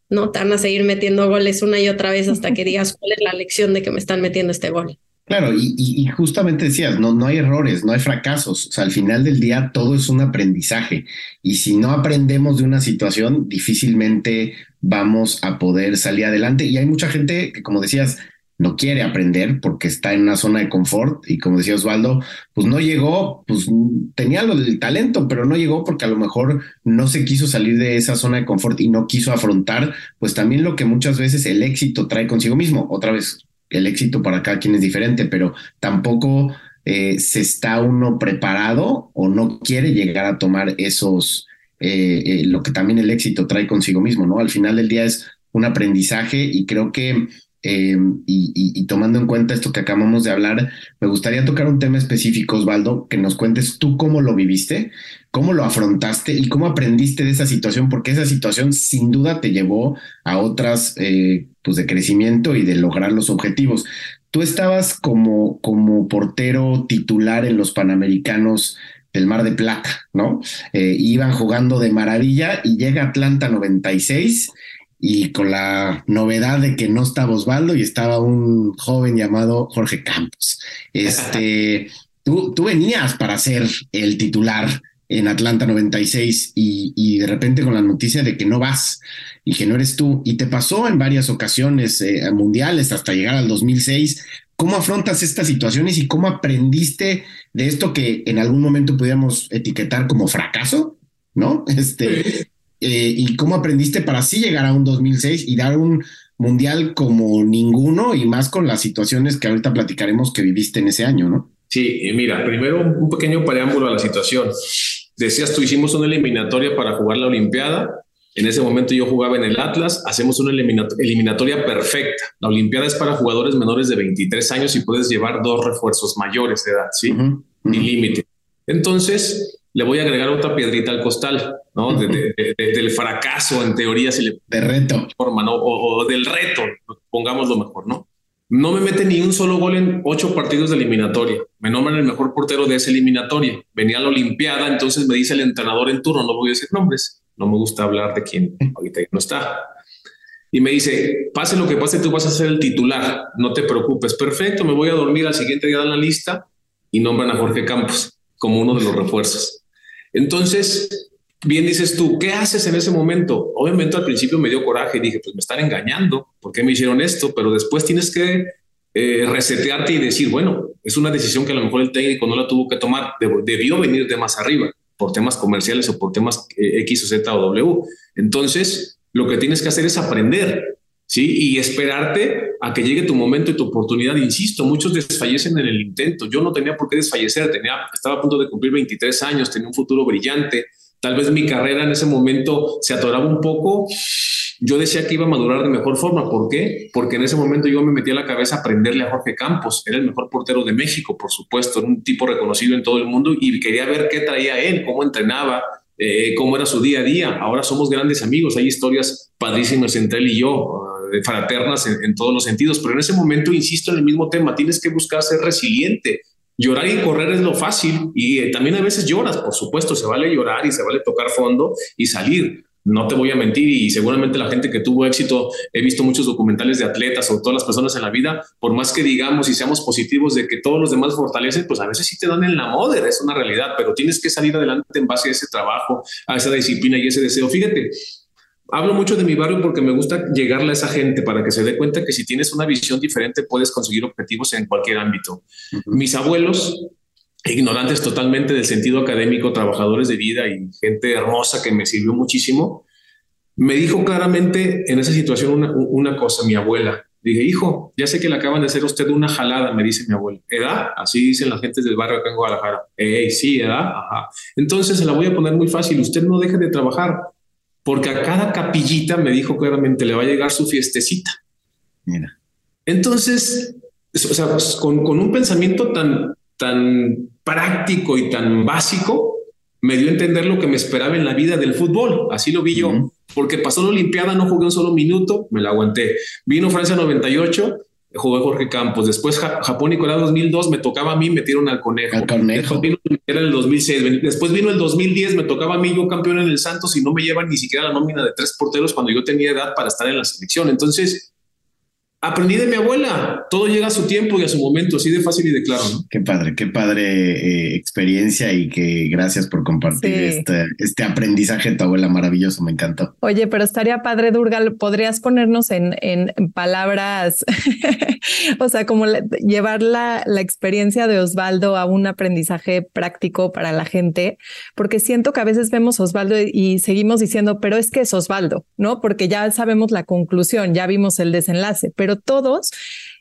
No te van a seguir metiendo goles una y otra vez hasta que digas cuál es la lección de que me están metiendo este gol. Claro, y, justamente decías, no, no hay errores, no hay fracasos. O sea, al final del día todo es un aprendizaje. Y si no aprendemos de una situación, difícilmente vamos a poder salir adelante. Y hay mucha gente que, como decías, no quiere aprender porque está en una zona de confort y como decía Osvaldo, pues no llegó, pues tenía el talento, pero no llegó porque a lo mejor no se quiso salir de esa zona de confort y no quiso afrontar, pues también lo que muchas veces el éxito trae consigo mismo. Otra vez, el éxito para cada quien es diferente, pero tampoco eh, se está uno preparado o no quiere llegar a tomar esos, eh, eh, lo que también el éxito trae consigo mismo, ¿no? Al final del día es un aprendizaje y creo que eh, y, tomando en cuenta esto que acabamos de hablar, me gustaría tocar un tema específico, Osvaldo, que nos cuentes tú cómo lo viviste, cómo lo afrontaste y cómo aprendiste de esa situación, porque esa situación sin duda te llevó a otras, eh, pues de crecimiento y de lograr los objetivos. Tú estabas como, como portero titular en los Panamericanos del Mar de Plata, ¿no? Eh, iban jugando de maravilla y llega Atlanta 96 y con la novedad de que no estaba Osvaldo y estaba un joven llamado Jorge Campos. Este, tú, tú venías para ser el titular en Atlanta 96 y, y, de repente con la noticia de que no vas y que no eres tú y te pasó en varias ocasiones eh, mundiales hasta llegar al 2006. ¿Cómo afrontas estas situaciones y cómo aprendiste de esto que en algún momento pudiéramos etiquetar como fracaso? ¿No? Este, eh, y cómo aprendiste para así llegar a un 2006 y dar un mundial como ninguno y más con las situaciones que ahorita platicaremos que viviste en ese año, ¿no? Sí, mira, primero un pequeño preámbulo a la situación. Decías, tú hicimos una eliminatoria para jugar la Olimpiada. En ese momento yo jugaba en el Atlas, hacemos una eliminatoria perfecta. La Olimpiada es para jugadores menores de 23 años y puedes llevar dos refuerzos mayores de edad, ¿sí? Ni límite. Entonces, le voy a agregar otra piedrita al costal, ¿no? del fracaso, en teoría, si le... De reto. Forma, ¿no? O, del reto, pongámoslo mejor, ¿no? No me mete ni un solo gol en ocho partidos de eliminatoria. Me nombran el mejor portero de esa eliminatoria. Venía a la Olimpiada, entonces me dice el entrenador en turno, no voy a decir nombres, no me gusta hablar de quién ahorita no está. Y me dice, pase lo que pase, tú vas a ser el titular, no te preocupes. Perfecto, me voy a dormir al siguiente día en la lista y nombran a Jorge Campos como uno de los refuerzos. Entonces, bien dices tú, ¿qué haces en ese momento? Obviamente al principio me dio coraje y dije, pues me están engañando, ¿por qué me hicieron esto? Pero después tienes que eh, resetearte y decir, bueno, es una decisión que a lo mejor el técnico no la tuvo que tomar, debió venir de más arriba, por temas comerciales o por temas eh, X o Z o W. Entonces, lo que tienes que hacer es aprender, ¿sí? Y esperarte a que llegue tu momento y tu oportunidad. Insisto, muchos desfallecen en el intento. Yo no tenía por qué desfallecer, tenía, estaba a punto de cumplir 23 años, tenía un futuro brillante. Tal vez mi carrera en ese momento se atoraba un poco. Yo decía que iba a madurar de mejor forma. ¿Por qué? Porque en ese momento yo me metí a la cabeza a aprenderle a Jorge Campos. Era el mejor portero de México, por supuesto. Era un tipo reconocido en todo el mundo y quería ver qué traía él, cómo entrenaba, eh, cómo era su día a día. Ahora somos grandes amigos. Hay historias padrísimas entre él y yo fraternas en, todos los sentidos, pero en ese momento insisto en el mismo tema, tienes que buscar ser resiliente. Llorar y correr es lo fácil y eh, también a veces lloras, por supuesto, se vale llorar y se vale tocar fondo y salir. No te voy a mentir y seguramente la gente que tuvo éxito, he visto muchos documentales de atletas o todas las personas en la vida, por más que digamos y seamos positivos de que todos los demás fortalecen, pues a veces sí te dan en la moda, es una realidad, pero tienes que salir adelante en base a ese trabajo, a esa disciplina y ese deseo. Fíjate, Hablo mucho de mi barrio porque me gusta llegarle a esa gente para que se dé cuenta que si tienes una visión diferente puedes conseguir objetivos en cualquier ámbito. Mis abuelos, ignorantes totalmente del sentido académico, trabajadores de vida y gente hermosa que me sirvió muchísimo, me dijo claramente en esa situación una, cosa, mi abuela. Dije, hijo, ya sé que le acaban de hacer usted una jalada, me dice mi abuela. ¿Edad? Así dicen las gentes del barrio acá en Guadalajara. Ey, sí, edad. Ajá. Entonces se la voy a poner muy fácil. Usted no deje de trabajar porque a cada capillita me dijo claramente le va a llegar su fiestecita. Mira. Entonces, o sea, pues, con, con, un pensamiento tan, tan práctico y tan básico, me dio a entender lo que me esperaba en la vida del fútbol. Así lo vi yo, porque pasó la Olimpiada, no jugué un solo minuto, me la aguanté. Vino Francia 98, jugué Jorge Campos. Después Japón y Corea 2002, me tocaba a mí, metieron al conejo. Al conejo. era el 2006. Después vino el 2010, me tocaba a mí, yo campeón en el Santos y no me llevan ni siquiera la nómina de tres porteros cuando yo tenía edad para estar en la selección. Entonces, Aprendí de mi abuela, todo llega a su tiempo y a su momento, así de fácil y de claro. ¿no? Qué padre, qué padre eh, experiencia y que gracias por compartir este, este, aprendizaje de tu abuela maravilloso, me encantó. Oye, pero estaría padre, Durgal, ¿podrías ponernos en, en, palabras, o sea, como llevar la, la experiencia de Osvaldo a un aprendizaje práctico para la gente? Porque siento que a veces vemos a Osvaldo y seguimos diciendo, pero es que es Osvaldo, ¿no? Porque ya sabemos la conclusión, ya vimos el desenlace, pero todos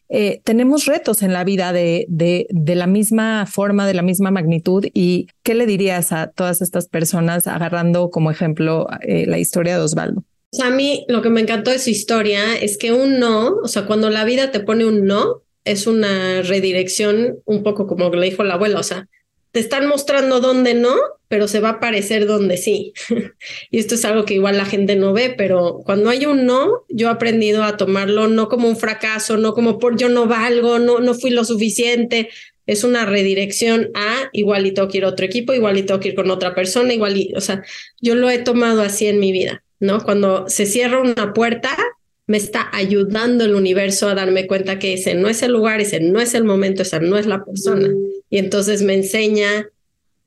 eh, tenemos retos en la vida de, de, la misma forma, de la misma magnitud. ¿Y qué le dirías a todas estas personas agarrando como ejemplo eh, la historia de Osvaldo? a mí lo que me encantó de su historia es que un no, o sea, cuando la vida te pone un no, es una redirección un poco como le dijo la abuela, o sea, te están mostrando dónde no, pero se va a parecer donde sí. y esto es algo que igual la gente no ve, pero cuando hay un no, yo he aprendido a tomarlo no como un fracaso, no como por yo no valgo, no, no fui lo suficiente. Es una redirección a igualito quiero otro equipo, igualito quiero ir con otra persona, igual, o sea, yo lo he tomado así en mi vida, ¿no? Cuando se cierra una puerta, me está ayudando el universo a darme cuenta que ese no es el lugar, ese no es el momento, esa no es la persona. Y entonces me enseña,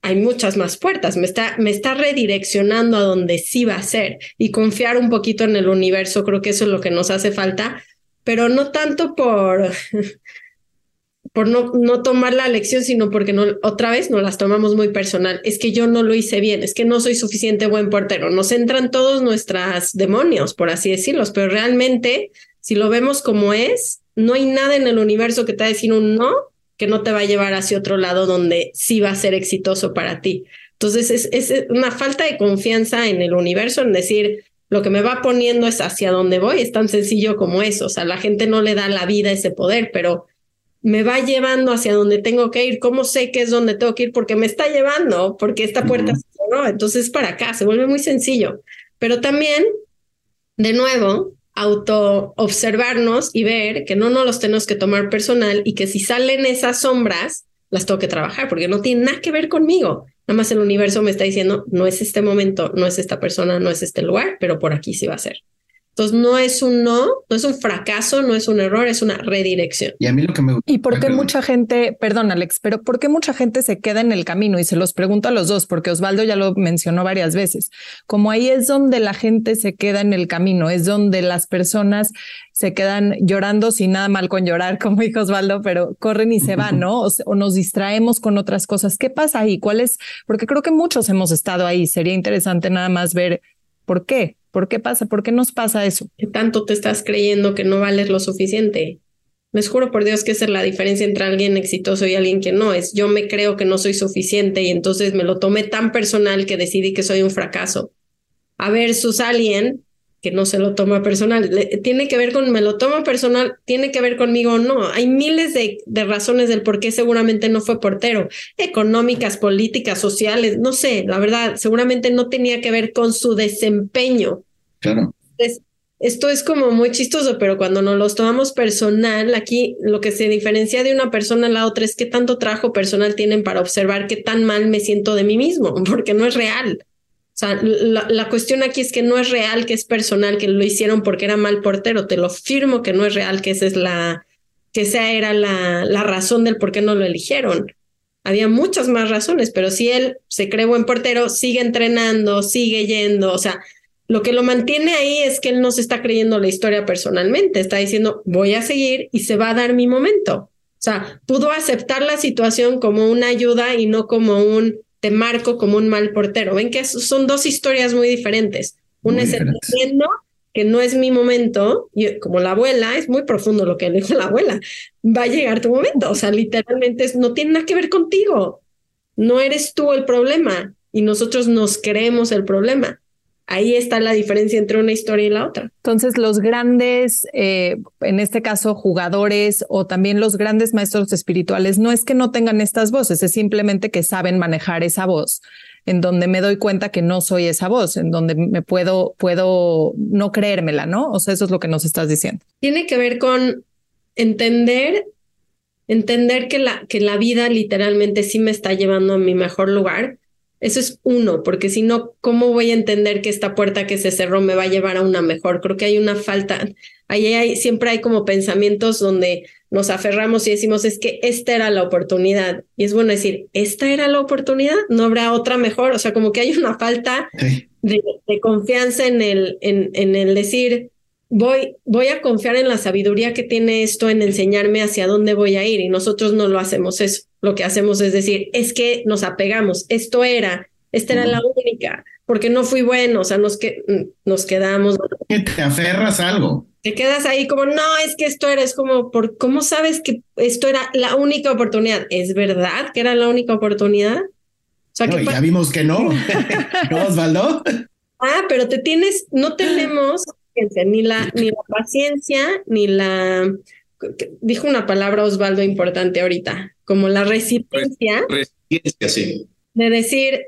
hay muchas más puertas, me está, me está redireccionando a donde sí va a ser y confiar un poquito en el universo, creo que eso es lo que nos hace falta, pero no tanto por por no, no tomar la lección, sino porque otra vez no las tomamos muy personal. Es que yo no lo hice bien, es que no soy suficiente buen portero. Nos entran todos nuestras demonios, por así decirlos, pero realmente, si lo vemos como es, no hay nada en el universo que te va a decir un no que no te va a llevar hacia otro lado donde sí va a ser exitoso para ti. Entonces, es, es una falta de confianza en el universo, en decir, lo que me va poniendo es hacia dónde voy, es tan sencillo como eso. O sea, la gente no le da la vida ese poder, pero me va llevando hacia donde tengo que ir, ¿cómo sé que es donde tengo que ir? Porque me está llevando, porque esta puerta se cerró, entonces para acá, se vuelve muy sencillo. Pero también, de nuevo, auto observarnos y ver que no nos los tenemos que tomar personal y que si salen esas sombras, las tengo que trabajar, porque no tiene nada que ver conmigo. Nada más el universo me está diciendo, no es este momento, no es esta persona, no es este lugar, pero por aquí sí va a ser. Entonces no es un no, no es un fracaso, no es un error, es una redirección. Y a mí lo que me ¿Y por qué mucha gente, perdón Alex, pero por qué mucha gente se queda en el camino? Y se los pregunto a los dos, porque Osvaldo ya lo mencionó varias veces. Como ahí es donde la gente se queda en el camino, es donde las personas se quedan llorando sin nada mal con llorar, como dijo Osvaldo, pero corren y se van, ¿no? O, o nos distraemos con otras cosas. ¿Qué pasa ahí? ¿Cuál es? Porque creo que muchos hemos estado ahí. Sería interesante nada más ver por qué. ¿Por qué pasa? ¿Por qué nos pasa eso? ¿Qué tanto te estás creyendo que no vales lo suficiente? Les juro por Dios que esa es la diferencia entre alguien exitoso y alguien que no. Es yo me creo que no soy suficiente y entonces me lo tomé tan personal que decidí que soy un fracaso. A versus alguien que no se lo toma personal. tiene que ver con, me lo tomo personal, tiene que ver conmigo o no. Hay miles de, de, razones del por qué seguramente no fue portero, económicas, políticas, sociales, no sé, la verdad, seguramente no tenía que ver con su desempeño. Claro. esto es como muy chistoso, pero cuando nos los tomamos personal, aquí lo que se diferencia de una persona a la otra es qué tanto trabajo personal tienen para observar qué tan mal me siento de mí mismo, porque no es real. Sea, la, la, cuestión aquí es que no es real, que es personal, que lo hicieron porque era mal portero. Te lo firmo que no es real, que esa es la, que esa era la, la razón del por qué no lo eligieron. Había muchas más razones, pero si él se cree buen portero, sigue entrenando, sigue yendo, o sea, lo que lo mantiene ahí es que él no se está creyendo la historia personalmente, está diciendo, voy a seguir y se va a dar mi momento. O sea, pudo aceptar la situación como una ayuda y no como un te marco como un mal portero. Ven que son dos historias muy diferentes. Una es entendiendo que no es mi momento, y como la abuela, es muy profundo lo que le dijo la abuela, va a llegar tu momento. O sea, literalmente no tiene nada que ver contigo. No eres tú el problema y nosotros nos creemos el problema. Ahí está la diferencia entre una historia y la otra. Entonces, los grandes, eh, en este caso, jugadores o también los grandes maestros espirituales, no es que no tengan estas voces, es simplemente que saben manejar esa voz, en donde me doy cuenta que no soy esa voz, en donde me puedo, puedo no creérmela, ¿no? O sea, eso es lo que nos estás diciendo. Tiene que ver con entender, entender que la, que la vida literalmente sí me está llevando a mi mejor lugar eso es uno, porque si no, ¿cómo voy a entender que esta puerta que se cerró me va a llevar a una mejor? Creo que hay una falta, ahí hay, siempre hay como pensamientos donde nos aferramos y decimos, es que esta era la oportunidad. Y es bueno decir, ¿esta era la oportunidad? ¿No habrá otra mejor? O sea, como que hay una falta de, confianza en el, en, en el decir, voy, voy a confiar en la sabiduría que tiene esto en enseñarme hacia dónde voy a ir y nosotros no lo hacemos eso. Lo que hacemos es decir, es que nos apegamos, esto era, esta era la única, porque no fui bueno, o sea, nos, que, nos quedamos. Te aferras a algo. Te quedas ahí como, no, es que esto era, es como, por, ¿cómo sabes que esto era la única oportunidad? ¿Es verdad que era la única oportunidad? O sea, que ya vimos que no, ¿no, Osvaldo? Ah, pero te tienes, no tenemos ni la, ni la paciencia, ni la... Dijo una palabra Osvaldo importante ahorita, como la resiliencia. Resiliencia, sí. De decir,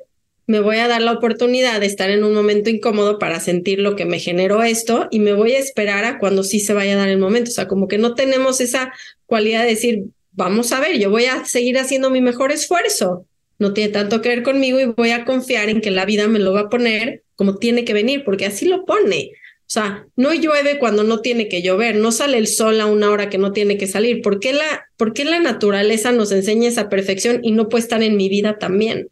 me voy a dar la oportunidad de estar en un momento incómodo para sentir lo que me generó esto y me voy a esperar a cuando sí se vaya a dar el momento. O sea, como que no tenemos esa cualidad de decir, vamos a ver, yo voy a seguir haciendo mi mejor esfuerzo. No tiene tanto que ver conmigo y voy a confiar en que la vida me lo va a poner como tiene que venir, porque así lo pone. O sea, no llueve cuando no tiene que llover, no sale el sol a una hora que no tiene que salir. ¿Por qué la, por qué la naturaleza nos enseña esa perfección y no puede estar en mi vida también?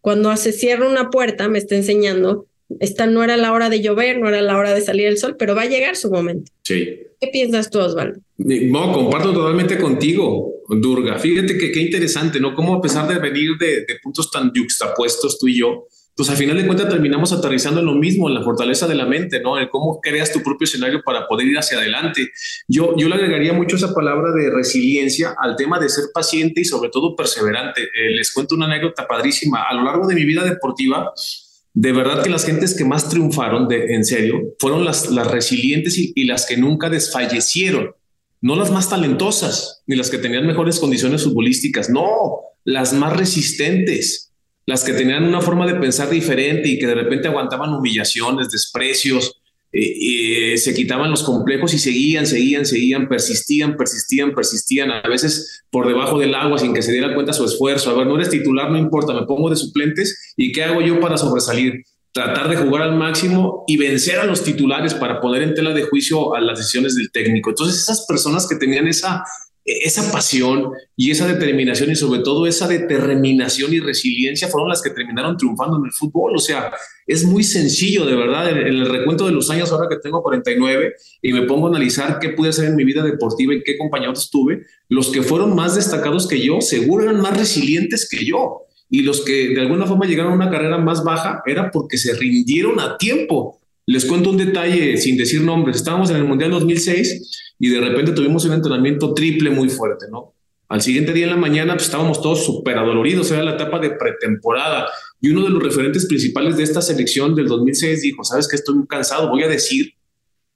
Cuando se cierra una puerta, me está enseñando, esta no era la hora de llover, no era la hora de salir el sol, pero va a llegar su momento. Sí. ¿Qué piensas tú, Osvaldo? No, comparto totalmente contigo, Durga. Fíjate que qué interesante, ¿no? Cómo a pesar de venir de, de puntos tan yuxtapuestos tú y yo, pues al final de cuentas terminamos aterrizando en lo mismo, en la fortaleza de la mente, ¿no? En cómo creas tu propio escenario para poder ir hacia adelante. Yo, yo le agregaría mucho esa palabra de resiliencia al tema de ser paciente y sobre todo perseverante. Eh, les cuento una anécdota padrísima. A lo largo de mi vida deportiva, de verdad que las gentes que más triunfaron, de, en serio, fueron las, las resilientes y, y las que nunca desfallecieron. No las más talentosas, ni las que tenían mejores condiciones futbolísticas, no, las más resistentes las que tenían una forma de pensar diferente y que de repente aguantaban humillaciones, desprecios, eh, eh, se quitaban los complejos y seguían, seguían, seguían, persistían, persistían, persistían, a veces por debajo del agua sin que se diera cuenta su esfuerzo. A ver, no eres titular, no importa, me pongo de suplentes y ¿qué hago yo para sobresalir? Tratar de jugar al máximo y vencer a los titulares para poner en tela de juicio a las decisiones del técnico. Entonces, esas personas que tenían esa esa pasión y esa determinación y sobre todo esa determinación y resiliencia fueron las que terminaron triunfando en el fútbol. O sea, es muy sencillo, de verdad, en, el recuento de los años ahora que tengo 49 y me pongo a analizar qué pude hacer en mi vida deportiva y qué compañeros tuve, los que fueron más destacados que yo seguro eran más resilientes que yo. Y los que de alguna forma llegaron a una carrera más baja era porque se rindieron a tiempo. Les cuento un detalle sin decir nombres. Estábamos en el Mundial 2006 y de repente tuvimos un entrenamiento triple muy fuerte, ¿no? Al siguiente día en la mañana pues, estábamos todos súper adoloridos, era la etapa de pretemporada. Y uno de los referentes principales de esta selección del 2006 dijo, sabes que estoy muy cansado, voy a decir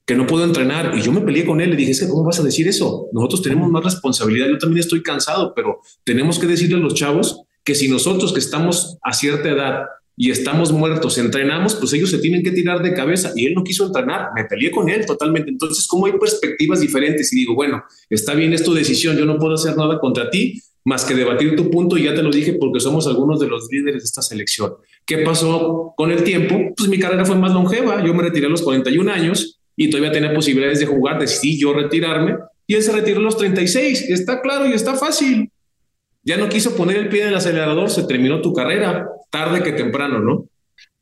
que no puedo entrenar. Y yo me peleé con él, le dije, ¿cómo vas a decir eso? Nosotros tenemos más responsabilidad, yo también estoy cansado, pero tenemos que decirle a los chavos que si nosotros que estamos a cierta edad y estamos muertos, entrenamos, pues ellos se tienen que tirar de cabeza y él no quiso entrenar, me peleé con él totalmente. Entonces, como hay perspectivas diferentes y digo, bueno, está bien, es tu decisión, yo no puedo hacer nada contra ti más que debatir tu punto y ya te lo dije porque somos algunos de los líderes de esta selección. ¿Qué pasó con el tiempo? Pues mi carrera fue más longeva, yo me retiré a los 41 años y todavía tenía posibilidades de jugar, decidí yo retirarme y él se retiró a los 36, está claro y está fácil. Ya no quiso poner el pie en el acelerador, se terminó tu carrera, tarde que temprano, ¿no?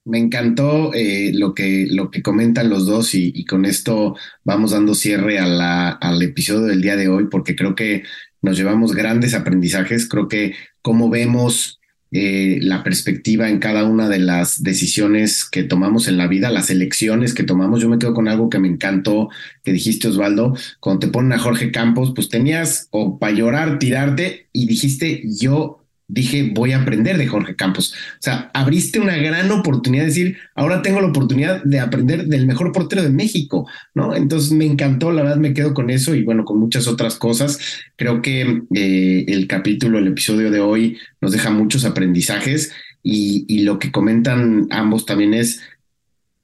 Me encantó eh, lo, que, lo que comentan los dos y, con esto vamos dando cierre al episodio del día de hoy porque creo que nos llevamos grandes aprendizajes. Creo que como vemos eh, la perspectiva en cada una de las decisiones que tomamos en la vida, las elecciones que tomamos. Yo me quedo con algo que me encantó, que dijiste Osvaldo, cuando te ponen a Jorge Campos, pues tenías o para llorar, tirarte y dijiste, yo dije, voy a aprender de Jorge Campos. O sea, abriste una gran oportunidad de decir, ahora tengo la oportunidad de aprender del mejor portero de México, ¿no? Entonces me encantó, la verdad me quedo con eso y bueno, con muchas otras cosas. Creo que eh, el capítulo, el episodio de hoy nos deja muchos aprendizajes y, y lo que comentan ambos también es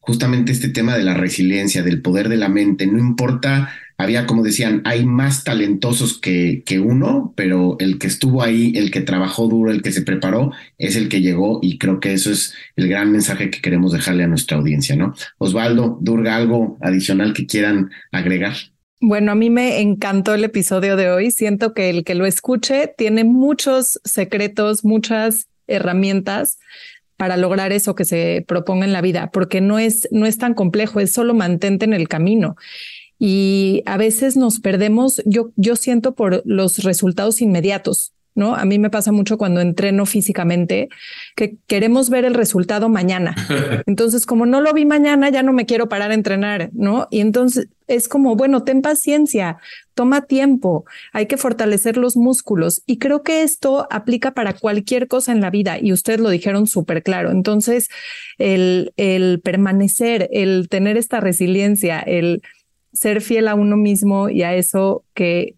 justamente este tema de la resiliencia, del poder de la mente. No importa, había, como decían, hay más talentosos que, que uno, pero el que estuvo ahí, el que trabajó duro, el que se preparó, es el que llegó y creo que eso es el gran mensaje que queremos dejarle a nuestra audiencia, ¿no? Osvaldo, Durga, algo adicional que quieran agregar. Bueno, a mí me encantó el episodio de hoy. Siento que el que lo escuche tiene muchos secretos, muchas herramientas para lograr eso que se proponga en la vida, porque no es, no es tan complejo, es solo mantente en el camino. Y a veces nos perdemos, yo, yo siento por los resultados inmediatos. ¿no? A mí me pasa mucho cuando entreno físicamente que queremos ver el resultado mañana. Entonces, como no lo vi mañana, ya no me quiero parar a entrenar, ¿no? Y entonces es como, bueno, ten paciencia, toma tiempo, hay que fortalecer los músculos. Y creo que esto aplica para cualquier cosa en la vida y ustedes lo dijeron súper claro. Entonces, el, el permanecer, el tener esta resiliencia, el ser fiel a uno mismo y a eso que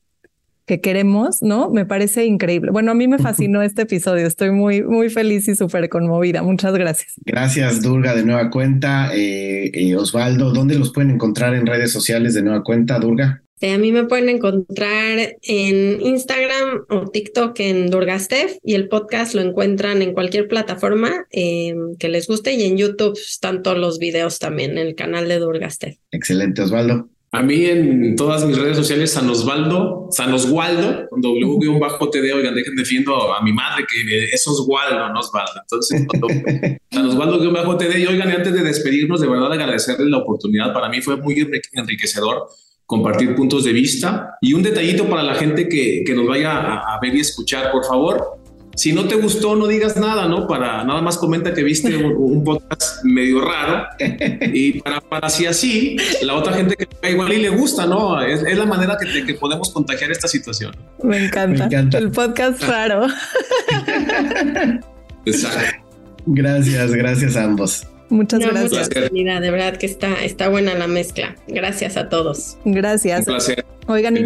que queremos, ¿no? Me parece increíble. Bueno, a mí me fascinó este episodio. Estoy muy, muy feliz y súper conmovida. Muchas gracias. Gracias, Durga, de nueva cuenta. Eh, eh, Osvaldo, ¿dónde los pueden encontrar en redes sociales de nueva cuenta, Durga? a mí me pueden encontrar en Instagram o TikTok en Durgastef y el podcast lo encuentran en cualquier plataforma em, que les guste y en YouTube están todos los videos también en el canal de Durgastef. Excelente, Osvaldo. A mí en todas mis redes sociales, San Osvaldo, San Oswaldo, con W-TD, oigan, dejen defiendo a mi madre que es Oswaldo, no Osvaldo. Entonces, San Osvaldo-TD, y oigan, antes de despedirnos, de verdad agradecerles la oportunidad. Para mí fue muy enriquecedor compartir puntos de vista y un detallito para la gente que, que nos vaya a, a ver y escuchar, por favor si no te gustó, no digas nada, ¿no? Para nada más comenta que viste un, podcast medio raro y para, para si así la otra gente que igual y le gusta, ¿no? Es, la manera que, que, podemos contagiar esta situación. Me encanta. Me encanta. El podcast raro. Exacto. Gracias, gracias a ambos. Muchas gracias. de verdad que está, está buena la mezcla. Gracias a todos. Gracias. Un placer. Oigan,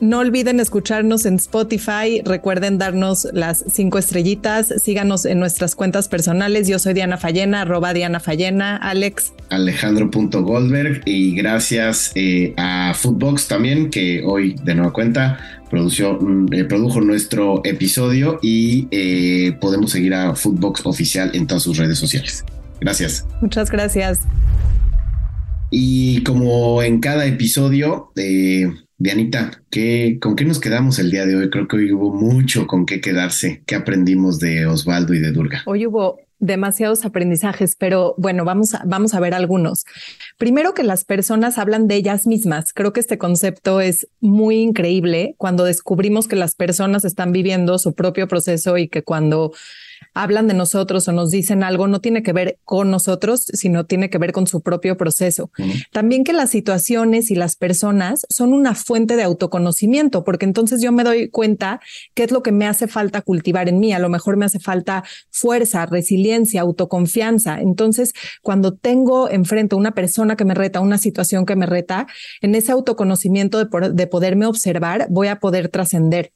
no olviden escucharnos en Spotify. Recuerden darnos las cinco estrellitas. Síganos en nuestras cuentas personales. Yo soy Diana Fallena, arroba Diana Fallena. Alex. Alejandro.goldberg. Y gracias eh, a Footbox también, que hoy de nueva cuenta produció, mm, eh, produjo nuestro episodio y eh, podemos seguir a Footbox oficial en todas sus redes sociales. Gracias. Muchas gracias. Y como en cada episodio, eh, Dianita, ¿qué, ¿con qué nos quedamos el día de hoy? Creo que hoy hubo mucho con qué quedarse. ¿Qué aprendimos de Osvaldo y de Durga? Hoy hubo demasiados aprendizajes, pero bueno, vamos a, vamos a ver algunos. Primero que las personas hablan de ellas mismas. Creo que este concepto es muy increíble cuando descubrimos que las personas están viviendo su propio proceso y que cuando hablan de nosotros o nos dicen algo no tiene que ver con nosotros, sino tiene que ver con su propio proceso. También que las situaciones y las personas son una fuente de autoconocimiento, porque entonces yo me doy cuenta qué es lo que me hace falta cultivar en mí. A lo mejor me hace falta fuerza, resiliencia, autoconfianza. Entonces, cuando tengo enfrente a una persona que me reta, una situación que me reta, en ese autoconocimiento de, de poderme observar, voy a poder trascender.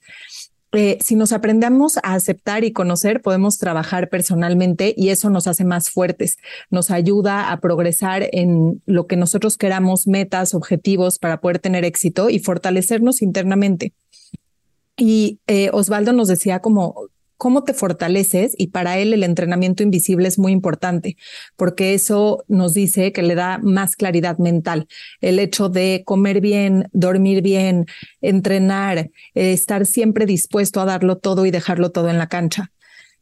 Eh, si nos aprendemos a aceptar y conocer, podemos trabajar personalmente y eso nos hace más fuertes, nos ayuda a progresar en lo que nosotros queramos, metas, objetivos para poder tener éxito y fortalecernos internamente. Y eh, Osvaldo nos decía como cómo te fortaleces y para él el entrenamiento invisible es muy importante porque eso nos dice que le da más claridad mental. El hecho de comer bien, dormir bien, entrenar, eh, estar siempre dispuesto a darlo todo y dejarlo todo en la cancha.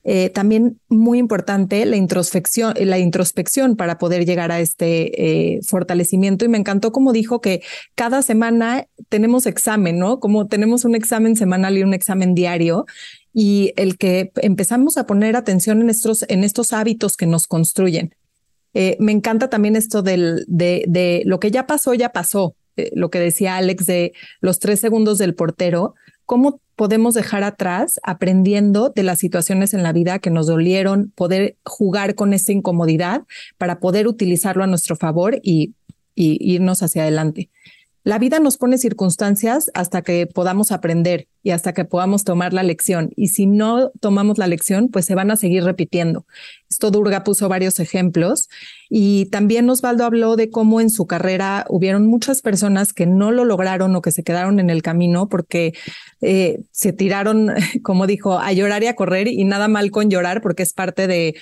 Eh, también muy importante la introspección, la introspección para poder llegar a este eh, fortalecimiento. Y me encantó como dijo que cada semana tenemos examen, ¿no? Como tenemos un examen semanal y un examen diario y el que empezamos a poner atención en estos, en estos hábitos que nos construyen. Eh, me encanta también esto de, de, lo que ya pasó, ya pasó. Eh, lo que decía Alex de los tres segundos del portero, cómo podemos dejar atrás aprendiendo de las situaciones en la vida que nos dolieron, poder jugar con esa incomodidad para poder utilizarlo a nuestro favor y irnos hacia adelante. La vida nos pone circunstancias hasta que podamos aprender y hasta que podamos tomar la lección. Y si no tomamos la lección, pues se van a seguir repitiendo. Esto Durga puso varios ejemplos y también Osvaldo habló de cómo en su carrera hubieron muchas personas que no lo lograron o que se quedaron en el camino porque eh, se tiraron, como dijo, a llorar y a correr y nada mal con llorar porque es parte de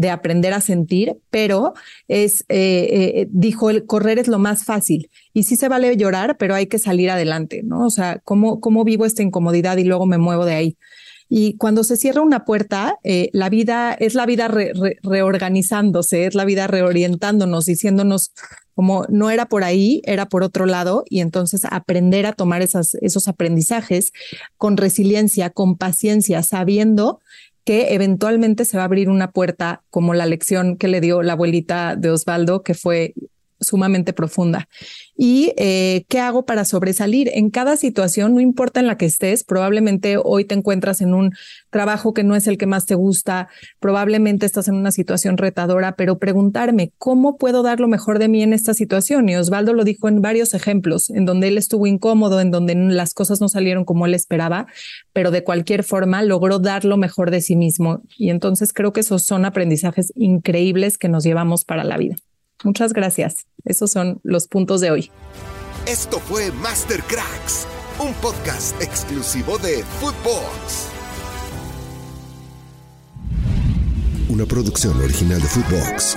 de aprender a sentir, pero es, eh, eh, dijo, el correr es lo más fácil y sí se vale llorar, pero hay que salir adelante, ¿no? O sea, ¿cómo, cómo vivo esta incomodidad y luego me muevo de ahí? Y cuando se cierra una puerta, eh, la vida es la vida reorganizándose, es la vida reorientándonos, diciéndonos como no era por ahí, era por otro lado, y entonces aprender a tomar esas, esos aprendizajes con resiliencia, con paciencia, sabiendo que eventualmente se va a abrir una puerta como la lección que le dio la abuelita de Osvaldo, que fue sumamente profunda. ¿Y eh, qué hago para sobresalir? En cada situación, no importa en la que estés, probablemente hoy te encuentras en un trabajo que no es el que más te gusta, probablemente estás en una situación retadora, pero preguntarme, ¿cómo puedo dar lo mejor de mí en esta situación? Y Osvaldo lo dijo en varios ejemplos, en donde él estuvo incómodo, en donde las cosas no salieron como él esperaba, pero de cualquier forma logró dar lo mejor de sí mismo. Y entonces creo que esos son aprendizajes increíbles que nos llevamos para la vida. Muchas gracias. Esos son los puntos de hoy. Esto fue Master Cracks, un podcast exclusivo de Footbox. Una producción original de Footbox.